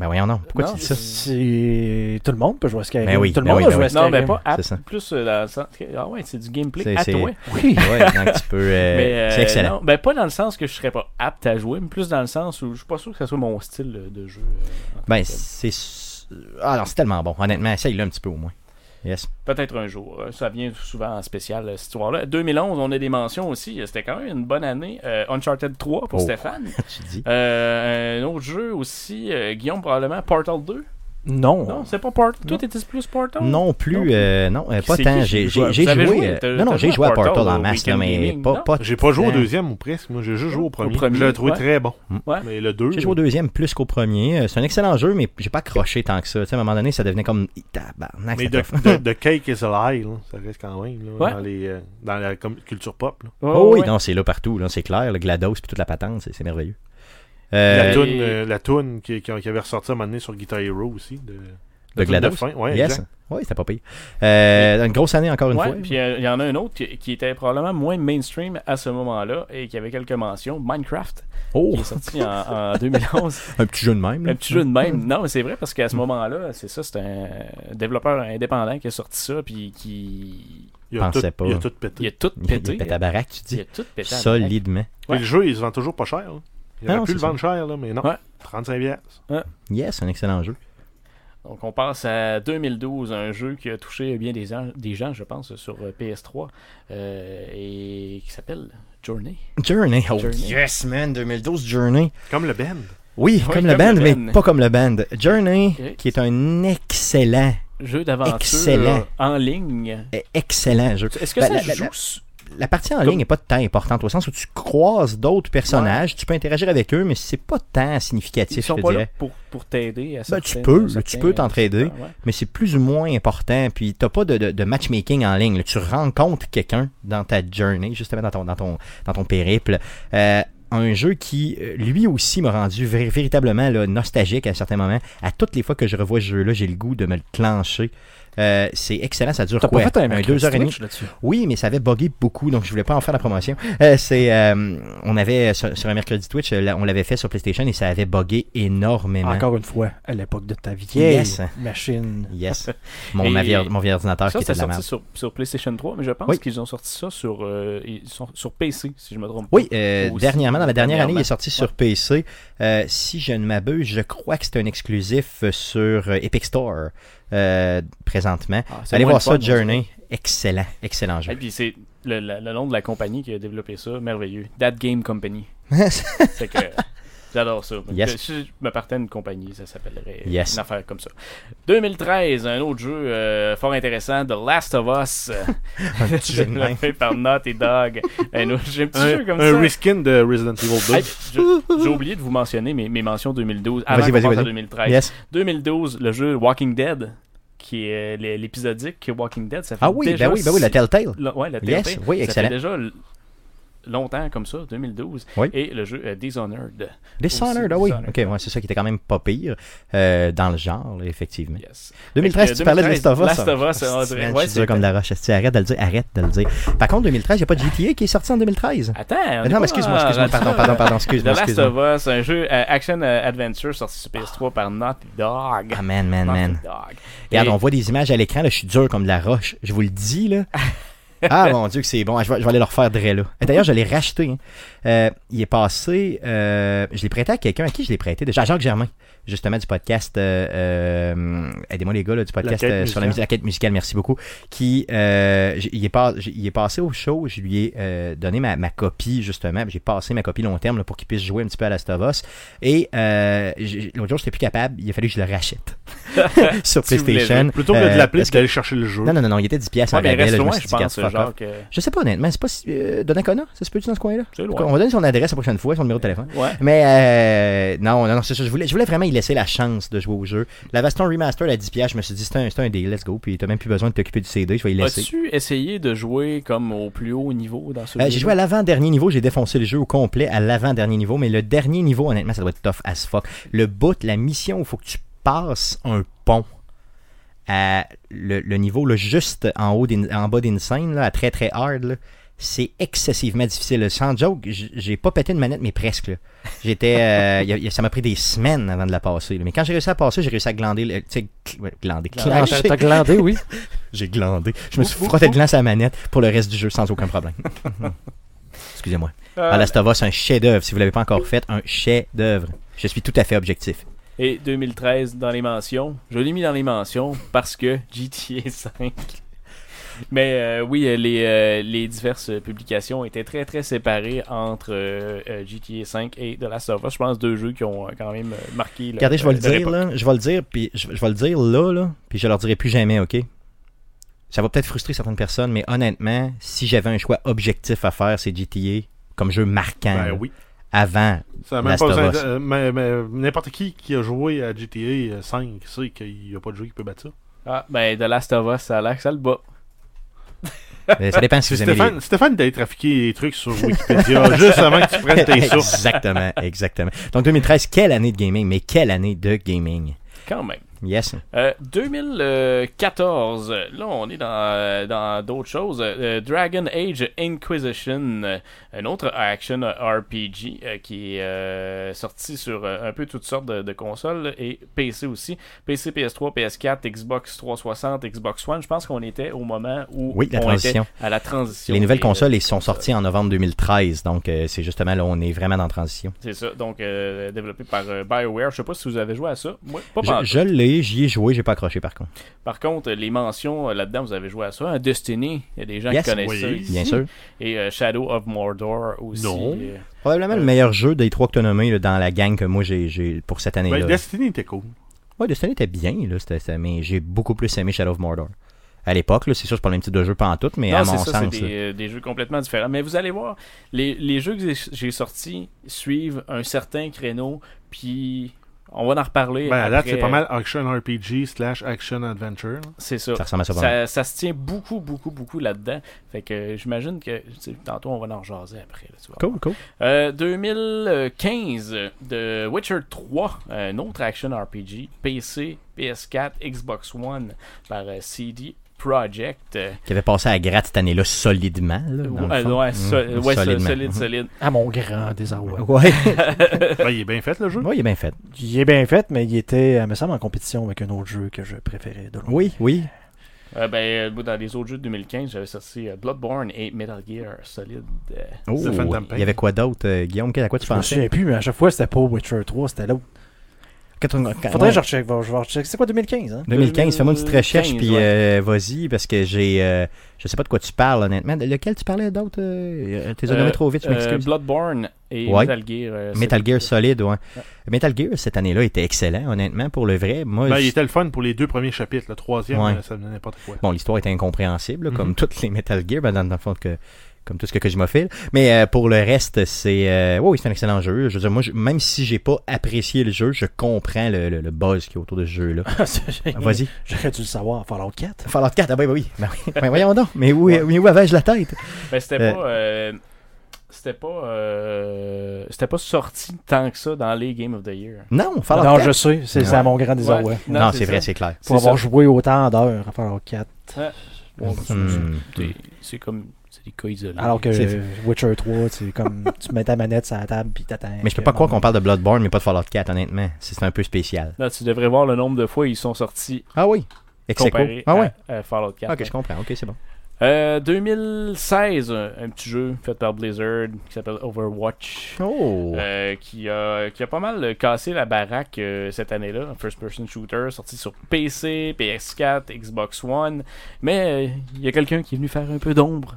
Ben voyons non. Pourquoi Non, tu dis ça? C'est... Tout le monde peut jouer à Skyrim. Ben oui, Tout le ben monde oui, a ben joué à. Skyrim. Non, mais pas apte. C'est ça. Plus dans le sens. Ah ouais, c'est du gameplay C'est- à c'est- toi. Oui. Ouais, donc tu peux. euh, Mais, c'est excellent. non, ben pas dans le sens que je serais pas apte à jouer, mais plus dans le sens où je suis pas sûr que ça soit mon style de jeu. euh, Ben, c'est. Ah non, c'est tellement bon. Honnêtement, essaye-le un petit peu au moins. Yes. Peut-être un jour. euh, Ça vient souvent en spécial, euh, cette histoire-là. 2011, on a des mentions aussi. euh, C'était quand même une bonne année. Euh, Uncharted 3 pour Oh. Stéphane. tu dis. Euh, un autre jeu aussi, euh, Guillaume, probablement Portal 2. Non. Non, c'est pas Portal. Toi, t'étais plus Portal Non plus, Non. euh, non, euh, pas tant. J'ai joué. euh, non, non, j'ai joué joué à Portal Portal en masse, mais pas, J'ai pas joué au deuxième ou presque. Moi, j'ai juste joué au premier. premier, je l'ai trouvé ouais. très bon. Ouais. Mais le 2. J'ai joué au deuxième plus qu'au premier. Euh, C'est un excellent jeu, mais j'ai pas accroché tant que ça. Tu sais, à un moment donné, ça devenait comme. Tabarnak, Mais de Cake is a Lie, là, ça reste quand même là, Ouais. dans, les, euh, dans la culture pop. Oh oui, ouais. non, c'est là partout. C'est clair. Le GLaDOS puis toute la patente, c'est merveilleux. La Euh, toune, et- euh, la toune qui, avait ressorti à un moment donné sur Guitar Hero aussi. De, de GLaDOS. Ouais, yes. exact. Oui, c'était pas pire. Euh, une grosse année encore une Ouais, fois. puis euh, il y en a un autre qui, qui était probablement moins mainstream à ce moment-là et qui avait quelques mentions. Minecraft, Oh, qui est sorti en, en 2011. un petit jeu de même. là. un petit jeu de même. Non, mais c'est vrai parce qu'à ce moment-là, c'est ça, c'est un développeur indépendant qui a sorti ça puis qui. Il a, tout, pas. il a tout pété. Il a tout Il y a pété. à baraque, tu Il dis. a tout pété. à Solidement. Mais Ouais. le jeu, il se vend toujours pas cher. Il Ah aurait non, pu le vendre cher, là, mais non. Ouais. 35 piastres. Yes, un excellent jeu. Donc on passe à 2012, un jeu qui a touché bien des, gens- des gens, je pense, sur euh, PS3 euh, et qui s'appelle Journey. Journey. Oh, Journey. yes, man. 2012 Journey. Comme le band. Oui, Oui, comme le comme band, le mais band. pas comme le band. Journey, qui est un excellent, Jeu d'aventure Excellent. en ligne. excellent jeu. Est-ce que La- ça la- joue la- La partie en ligne n'est pas tant importante au sens où tu croises d'autres personnages, tu peux interagir avec eux, mais c'est pas tant Ils significatif, sont je là pour, pour t'aider à Ben, tu peux, certains- tu peux t'entraider. Ouais. Mais c'est plus ou moins important. Puis t'as pas de, de- de matchmaking en ligne. là. Tu rencontres quelqu'un dans ta journey, justement dans ton, dans ton, dans ton périple. Euh, un jeu qui, euh, lui aussi, m'a rendu vé- véritablement là, nostalgique à certains moments. À toutes les fois que je revois ce jeu-là, j'ai le goût de me le clencher. Euh, c'est excellent, ça dure T'as quoi? pas fait un, un deux heures et demie? Oui, mais ça avait buggé beaucoup, donc je voulais pas en faire la promotion. Euh, c'est, euh, on avait sur, sur un mercredi Twitch, on l'avait fait sur PlayStation et ça avait buggé énormément. Encore une fois, à l'époque de ta vieille Yes. machine. Yes. Mon, Et- ma vieille- mon vieil ordinateur Ça, qui était c'est de la sorti merde. sur, sur PlayStation 3, mais je pense Oui. qu'ils ont sorti ça sur, euh, ils sont sur PC, si je me trompe Oui, pas. euh, dernièrement, dans la dernière année, il est sorti sur PC. Euh, si je ne m'abuse, je crois que c'est un exclusif sur Epic Store euh, présentement. Ah, Allez voir ça, fun, Journey. Excellent, excellent Et jeu. puis c'est le, le- le nom de la compagnie qui a développé ça, merveilleux. That Game Company. C'est que j'adore ça. Yes. Si je me partais à une compagnie, ça s'appellerait Yes. une affaire comme ça. 2013, un autre jeu euh, fort intéressant, The Last of Us, petit jeu développé par Naughty Dog. Un autre un petit Un, jeu comme un ça. reskin de Resident Evil 2. Hey, je- J'ai oublié de vous mentionner mes, mes mentions 2012 avant qu'on passe à vas-y. 2013. yes. 2012, le jeu Walking Dead, qui est euh, l'épisodique Walking Dead, ça fait Ah oui, déjà ben oui, ben oui, la Telltale. le- ouais, la Yes, Telltale. oui, Ça excellent. fait déjà longtemps comme ça, 2012. Oui. Et le jeu euh, Dishonored. Dishonored, ah oui. Dishonored. Ok, ouais, c'est ça qui était quand même pas pire euh, dans le genre, effectivement. Yes. 2013, Fait que, tu parlais de 2013, Last of Us. Last of Us, Ah, on c'est- dirait- man, ouais, je suis dur c'est- comme de la roche. Arrête de le dire, arrête de le dire. Par contre, 2013, il n'y a pas de GTA qui est sorti en 2013. Attends, on non, mais excuse-moi, excuse-moi, pardon, pardon, pardon, The excuse-moi, Last of Us, un jeu euh, action euh, adventure sorti sur PS3 par Naughty Dog. Ah, man, man, Naughty man. Dog. Regarde, Et- on voit des images à l'écran, là, je suis dur comme de la roche. Je vous le dis, là. Ah mon dieu que c'est bon. Ah, Je vais, je vais aller le refaire de là. D'ailleurs, je l'ai racheté. hein. Euh, il est passé. euh, je l'ai prêté à quelqu'un. À qui je l'ai prêté déjà? À Jacques Germain, justement, du podcast. euh, Aidez-moi les gars, là, du podcast sur la, musicale. musique, la quête musicale, merci beaucoup. Qui il, est pas, il est passé au show. Je lui ai donné ma, ma copie, justement. J'ai passé ma copie long terme là, pour qu'il puisse jouer un petit peu à Last of Us. Et l'autre jour, j'étais plus capable. Il a fallu que je le rachète sur PlayStation. Plutôt que Euh, de l'appeler parce et d'aller chercher le jeu. Non, non, non, il était 10 pièces en rabais, je je pense, genre que... Je sais pas honnêtement, c'est pas si, euh, Donnacona, ça se peut dans ce coin-là? C'est On va donner son adresse la prochaine fois, son numéro de téléphone. Ouais. Mais euh, non, non, non, c'est ça. Je voulais, je voulais vraiment y laisser la chance de jouer au jeu. La Vaston Remastered à 10 pièces, je me suis dit c'est un, c'est un deal, let's go. Puis t'as même plus besoin de t'occuper du CD, je vais y laisser. As-tu essayé de jouer comme au plus haut niveau dans ce Euh, jeu j'ai joué à l'avant-dernier niveau, j'ai défoncé le jeu au complet à l'avant-dernier niveau, mais le dernier niveau, honnêtement, ça doit être tough as fuck. Le bout, la mission où il faut que tu passes un pont à le, le niveau là, juste en haut en bas d'Insane, là, à très très hard, c'est excessivement difficile. Sans joke, j'ai pas pété une manette, mais presque. J'étais, euh, ça m'a pris des semaines avant de la passer. là. Mais quand j'ai réussi à passer, j'ai réussi à glander, le- ouais, glander, clencher. T'as glandé, oui. J'ai glandé. Je me suis frotté de gland à la manette pour le reste du jeu sans aucun problème. Excusez-moi. Euh, Us, un chef-d'œuvre. Si vous l'avez pas encore fait, un chef-d'œuvre. Je suis tout à fait objectif. Et 2013 dans les mentions. Je l'ai mis dans les mentions parce que GTA 5. Mais euh, oui, euh, les, euh, les diverses publications étaient très très séparées entre euh, euh, GTA 5 et The Last of Us. Je pense deux jeux qui ont quand même marqué. la- Regardez, je vais le dire, là. Je vais le dire, puis je, je vais le dire là, là. Puis je leur dirai plus jamais, OK? Ça va peut-être frustrer certaines personnes, mais honnêtement, si j'avais un choix objectif à faire, c'est GTA comme jeu marquant. Ben là, oui. Avant. Ça même Last pas de- euh, mais- mais N'importe qui qui a joué à GTA 5 sait qu'il n'y a pas de jeu qui peut battre ça. Ah, ben The Last of Us, ça a l'air que ça le bat. Mais ça dépend si vous aimez les- Stéphane, Stéphane d'aller trafiquer des trucs sur Wikipédia juste avant que tu prennes tes sources. exactement, exactement. Donc 2013, quelle année de gaming, mais quelle année de gaming? Quand même. Yes. Euh, 2014, là on est dans, dans d'autres choses. Euh, Dragon Age Inquisition, euh, un autre action RPG euh, qui est euh, sorti sur euh, un peu toutes sortes de, de consoles et PC aussi. PC, PS3, PS4, Xbox 360, Xbox One. Je pense qu'on était au moment où Oui, la on transition. était à la transition. Les nouvelles consoles euh, ils sont sorties en novembre 2013, donc euh, c'est justement là où on est vraiment dans la transition. C'est ça, donc euh, développé par euh, BioWare. Je sais pas si vous avez joué à ça. Moi, pas Je, je l'ai, j'y ai joué, j'ai pas accroché par contre. Par contre, les mentions euh, là-dedans, vous avez joué à ça. Destiny, il y a des gens Yes. qui connaissent Oui, ça ici. Bien sûr. Et euh, Shadow of Mordor aussi. Non. Euh, Probablement le meilleur jeu des trois que tu as nommés là, dans la gang que moi j'ai pour cette année-là. Ben, Destiny était cool. Ouais, Destiny était bien, là, mais j'ai beaucoup plus aimé Shadow of Mordor. À l'époque, c'est sûr, c'est pas le même type de jeu pas en tout, mais non, à mon ça, c'est sens. des, des jeux complètement différents. Mais vous allez voir, les, les jeux que j'ai sortis suivent un certain créneau, puis on va en reparler. Ben, à date, c'est pas mal action RPG slash action adventure. C'est ça. Ça ressemble à ça. Ça, ça se tient beaucoup, beaucoup, beaucoup là-dedans. Fait que euh, j'imagine que tantôt on va en jaser après. là, tu vas voir. Cool, cool. Euh, 2015, The Witcher 3, un autre action RPG, PC, PS4, Xbox One par euh, CD Projekt. Euh, Qui avait passé à gratte cette année-là solidement. Là, ouais, ouais, Mmh, so- solidement. solide, Mhm. solide. À mon grand désarroi. Ouais. Ben, il est bien fait le jeu. ouais, il est bien fait. Il est bien fait, mais il était, euh, me semble, en compétition avec un autre jeu que je préférais de loin. Oui, oui. Euh, ben, euh, dans les autres jeux de 2015, j'avais sorti Bloodborne et Metal Gear Solid. euh, Oh, il y avait quoi d'autre, euh, Guillaume? À quoi tu Je me pensais? souviens plus, mais à chaque fois, c'était pas Witcher 3, c'était l'autre. Faudrait que je recheck. Je vais recheck. C'est quoi 2015, hein? 2015, fais-moi une petite recherche, 2015, puis ouais. euh, vas-y, parce que j'ai. euh, je sais pas de quoi tu parles, honnêtement. De lequel tu parlais d'autres euh, T'es nommé trop vite, je euh, m'excuse. Bloodborne et Ouais. Metal Gear. euh, Metal. Gear Solid, ouais. Metal Gear, cette année-là, était excellent, honnêtement, pour le vrai. Moi, Ben, il était le fun pour les deux premiers chapitres. Le troisième, Ouais. ça venait n'importe quoi. Bon, l'histoire était incompréhensible, là, comme Mhm. toutes les Metal Gear, ben, dans, dans le fond, que, comme tout ce que, je m'offile. Mais euh, pour le reste, c'est. euh, oui, c'est un excellent jeu. Je veux dire, moi, je- même si j'ai pas apprécié le jeu, je comprends le, le, le buzz qui est autour de ce jeu-là. Vas-y. J'aurais dû le savoir, Fallout 4. Fallout 4, ah ben oui. Ben oui. Ben voyons donc. Mais où, mais où avais-je la tête? Ben, c'était Euh, pas. euh, c'était pas. euh, c'était pas sorti tant que ça dans les Game of the Year. Non, Fallout non, 4. je sais, c'est à mon grand désarroi. Ouais. Non, Non, c'est vrai, c'est clair. Pour C'est avoir ça. joué autant d'heures à Fallout 4. Bon, c'est- Hmm. C'est comme. C'est des cas isolés. Alors que C'est- euh, Witcher 3, c'est comme tu mets ta manette sur la table puis t'attends. Mais je peux pas croire qu'on parle de Bloodborne, mais pas de Fallout 4, honnêtement. C'est un peu spécial. Là, tu devrais voir le nombre de fois ils sont sortis Ah oui. Comparés Ah ouais. à, à Fallout 4. Ok, je comprends. Ok, c'est bon. Euh, 2016, un, un petit jeu fait par Blizzard qui s'appelle Overwatch. Oh! euh, qui, a, qui a pas mal cassé la baraque euh, cette année-là. Un first-person shooter sorti sur PC, PS4, Xbox One. Mais euh, il y a quelqu'un qui est venu faire un peu d'ombre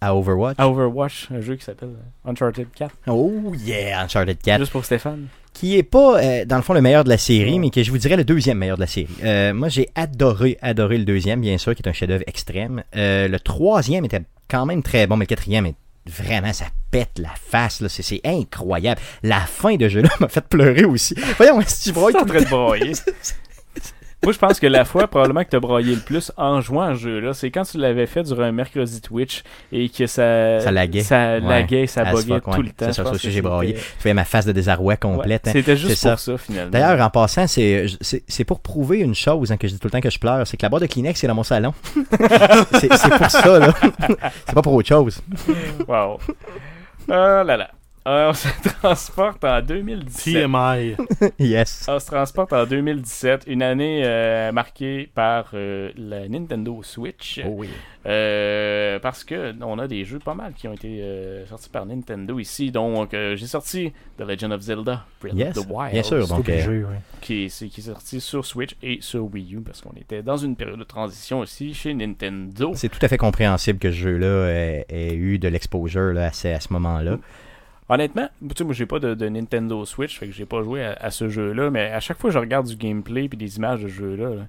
à Overwatch. à Overwatch, un jeu qui s'appelle euh, Uncharted 4. Oh yeah, Uncharted 4. Juste pour Stéphane. qui est pas, euh, dans le fond, le meilleur de la série, mais que je vous dirais le deuxième meilleur de la série. Euh, moi, j'ai adoré, adoré le deuxième, bien sûr, qui est un chef-d'œuvre extrême. Euh, le troisième était quand même très bon, mais le quatrième est vraiment, ça pète la face, là. C'est, incroyable. La fin de jeu-là m'a fait pleurer aussi. Voyons, si tu broyes T'es en train de broyer. Moi, je pense que la fois probablement que t'as broyé le plus en jouant à ce jeu-là, c'est quand tu l'avais fait durant un mercredi Twitch et que ça, Ça laguait. ça Ouais. laguait, ça buguait ouais. tout le temps. C'est Je ça, pense ça aussi, que j'ai broyé. Tu fais ma face de désarroi complète. Ouais, hein. C'était juste C'est pour ça, finalement. D'ailleurs, en passant, c'est, c'est, c'est pour prouver une chose hein, que je dis tout le temps que je pleure, c'est que la boîte de Kleenex est dans mon salon. c'est, c'est pour ça, là. c'est pas pour autre chose. Wow. Oh là là. Euh, on se transporte en 2017. TMI. yes. On se transporte en 2017, une année euh, marquée par euh, la Nintendo Switch. Oh oui. Euh, parce que on a des jeux pas mal qui ont été euh, sortis par Nintendo ici. Donc, euh, j'ai sorti The Legend of Zelda Breath Yes, of the Wild. bien sûr. C'est Donc, obligé, oui. Qui est, c'est- qui est sorti sur Switch et sur Wii U parce qu'on était dans une période de transition aussi chez Nintendo. C'est tout à fait compréhensible que ce jeu-là ait, ait eu de l'exposure à ce, à ce moment-là. Honnêtement, tu sais, moi j'ai pas de, de Nintendo Switch, fait que j'ai pas joué à, à ce jeu-là, mais à chaque fois que je regarde du gameplay puis des images de ce jeu-là, là,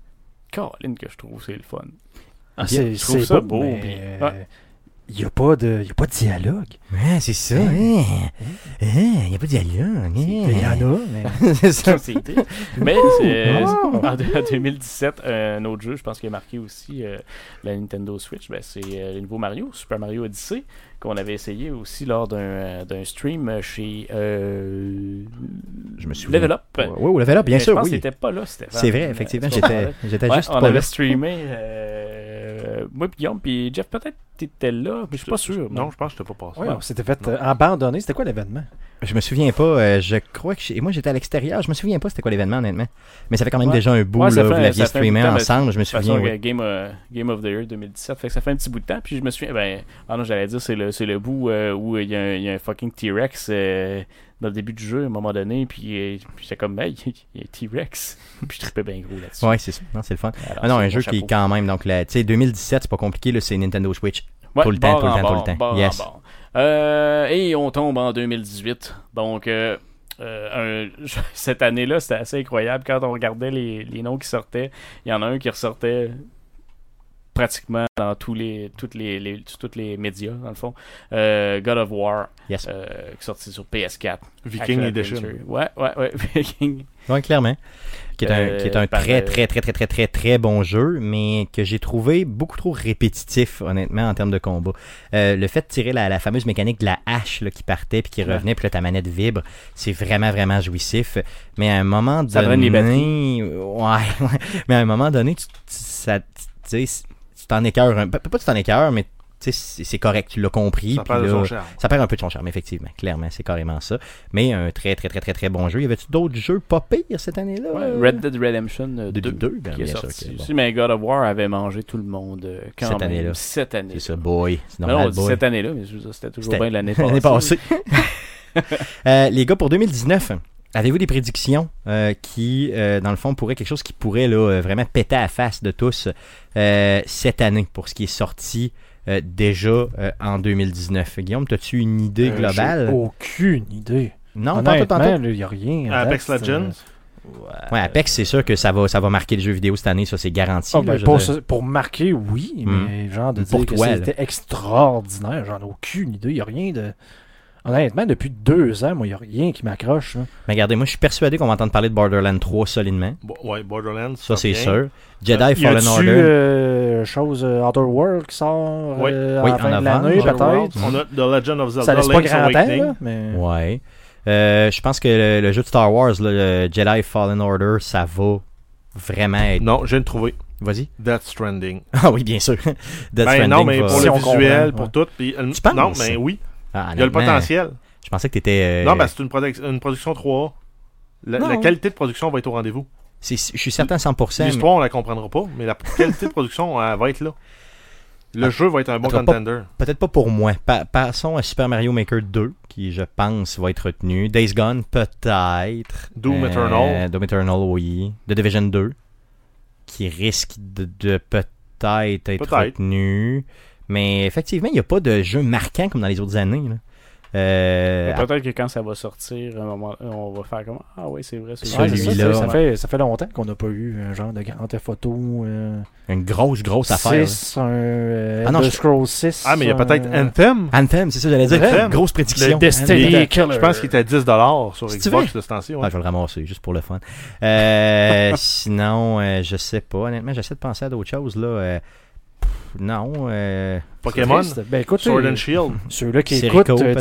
Caroline que je trouve c'est le fun. Ah, c'est, je trouve c'est ça beau, beau, mais, puis- euh, ouais. Il n'y a, pas de- il y a pas de dialogue. Ouais, c'est ça. Il n'y a pas de dialogue. Il y en a, mais c'est ça. Mais c'est, Oh! en, de- en 2017, un autre jeu, je pense qui a marqué aussi euh, la Nintendo Switch, ben, c'est euh, le nouveau Mario, Super Mario Odyssey, qu'on avait essayé aussi lors d'un, euh, d'un stream chez euh, Je me souviens. Level Up. Oui, oui, Level Up, bien Mais sûr, Je pense oui. que t'étais pas là, Stéphane. C'est vrai, effectivement, j'étais, j'étais Ouais, juste on pas avait là. streamé. euh, moi, puis Guillaume, puis Jeff, peut-être t'étais là, mais je suis pas sûr. Non, je pense que je t'ai pas passé. ouais, on s'était fait euh, abandonner. C'était quoi l'événement? Je me souviens pas, euh, je crois que... j'ai- et Moi, j'étais à l'extérieur, je me souviens pas c'était quoi l'événement, honnêtement. Mais ça fait quand même Ouais. déjà un bout, Ouais, là, fait- vous l'aviez streamé de ensemble, je me façon, souviens. oui. euh, Game, euh, Game of the Year 2017, fait que ça fait un petit bout de temps. Puis je me souviens, ben, ah non, j'allais dire, c'est le, c'est le bout euh, où il y, a un- il y a un fucking T-Rex euh, dans le début du jeu à un moment donné. Puis, euh, puis j'étais comme, hey, il y a un T-Rex. puis je trippais bien gros là-dessus. Ouais, c'est ça. Non, c'est le fun. Alors, Ah non, un jeu qui est quand même, donc, tu sais, 2017, c'est pas compliqué, là, c'est Nintendo Switch. Ouais, tout le temps, tout le temps, tout le temps. Yes. Euh, et on tombe en 2018. Donc, euh, euh, un- cette année-là, c'était assez incroyable. Quand on regardait les, les noms qui sortaient, il y en a un qui ressortait pratiquement dans tous les, toutes les, les- tous les médias, dans le fond. Euh, God of War, Yes. euh, qui est sorti sur PS4. Viking Action Edition. Ouais, ouais, ouais. Viking. Ouais, clairement. Qui est un, Euh, qui est un par, très, euh, très, très, très, très, très, très bon jeu, mais que j'ai trouvé beaucoup trop répétitif, honnêtement, en termes de combat. Euh, le fait de tirer la, la fameuse mécanique de la hache là, qui partait puis qui Ouais. revenait, puis là, ta manette vibre, c'est vraiment, vraiment jouissif. Mais à un moment Ça donné... draine les batteries. Ouais, ouais. Mais à un moment donné, tu, tu- ça, tu sais, tu t'en écœures un peu. Pas que tu t'en écœures, mais tu sais, c'est correct, tu l'as compris. Ça puis perd là, son charme. ça perd un peu de son charme, effectivement. Clairement, c'est carrément ça. Mais un très, très, très, très, très bon jeu. Y avait-tu d'autres jeux pas pires cette année-là? Ouais, Red Dead Redemption euh, De- 2, deux, ben, qui est bien sûr sorti que bon. aussi. Mais God of War avait mangé tout le monde euh, quand Cette même. année-là. Cette année. C'est ça, boy. C'est normal, on dit boy. cette année-là, mais c'était toujours bien l'année passée. L'année passée. Euh, les gars, pour 2019, avez-vous des prédictions euh, qui, euh, dans le fond, pourraient quelque chose qui pourrait là, euh, vraiment péter à la face de tous euh, cette année pour ce qui est sorti euh, déjà euh, en 2019? Guillaume, as-tu une idée globale? aucune idée. Non, pas il n'y a rien. à Apex Legends. euh, Ouais, Apex, c'est sûr que ça va, ça va marquer le jeu vidéo cette année, ça c'est garanti. Ah, là, ben, pour, ce- marquer, oui, Hmm. mais genre de Pour dire que toi, c'était extraordinaire, j'en ai aucune idée. Il n'y a rien de. Honnêtement, depuis deux ans, moi, il n'y a rien qui m'accroche. Mais regardez, moi je suis persuadé qu'on va entendre parler de Borderlands 3 solidement. Bo- ouais, Borderlands. Ça c'est sûr. Jedi Y Fallen a-tu Order. euh, chose euh, Outer World qui sort Oui. euh, Oui, à la fin en de l'année, novembre. peut-être On a The Legend of Zelda Ça laisse pas Link's grand temps, Awakening. là, mais. Ouais. Euh, je pense que le, le jeu de Star Wars, là, le Jedi Fallen Order, ça va vraiment être. Non, je viens de trouver. Vas-y. Death Stranding. Ah oui, bien sûr. Death ben non, Stranding mais va- pour Si le on visuel, comprend, pour ouais. tout. puis, euh, Tu penses? Non, mais oui. Ah, Il y a le potentiel. Je pensais que t'étais. euh, Non, ben c'est une, produc- une production 3A. La, qualité de production va être au rendez-vous. je suis certain à 100%. mais- L'histoire, on la comprendra pas, mais la qualité de production, elle va être là. Le Ah. jeu va être un bon contender. Peut-être pas pour moi. Pa- passons à Super Mario Maker 2, qui je pense va être retenu. Days Gone, peut-être. Doom Euh, Eternal. Doom Eternal, oui. The Division 2, qui risque de, de peut-être être retenu. Mais effectivement, il n'y a pas de jeu marquant comme dans les autres années. là. Euh, Peut-être que quand ça va sortir, un moment, on va faire comme Ah oui, c'est vrai. c'est Celui-là. vrai. Ouais, c'est ça, fait, ça fait longtemps qu'on n'a pas eu un genre de grand Theft Auto. Euh, une grosse, grosse affaire. là. 6, un euh, Ah non, je- Scrolls 6. Ah, mais il y a peut-être un- Anthem. Anthem, c'est ça, j'allais dire. Anthem. Grosse prédiction. Le Destiny Anthem. Killer. Je pense qu'il était à 10$ sur Xbox de ce temps-ci. ouais. Ah, je vais le ramasser, juste pour le fun. Euh, sinon, euh, je sais pas. Honnêtement, j'essaie de penser à d'autres choses. là. Euh, non. euh, Pokémon? Ben écoute, Sword euh, and Shield. ceux-là qui écoutent, euh.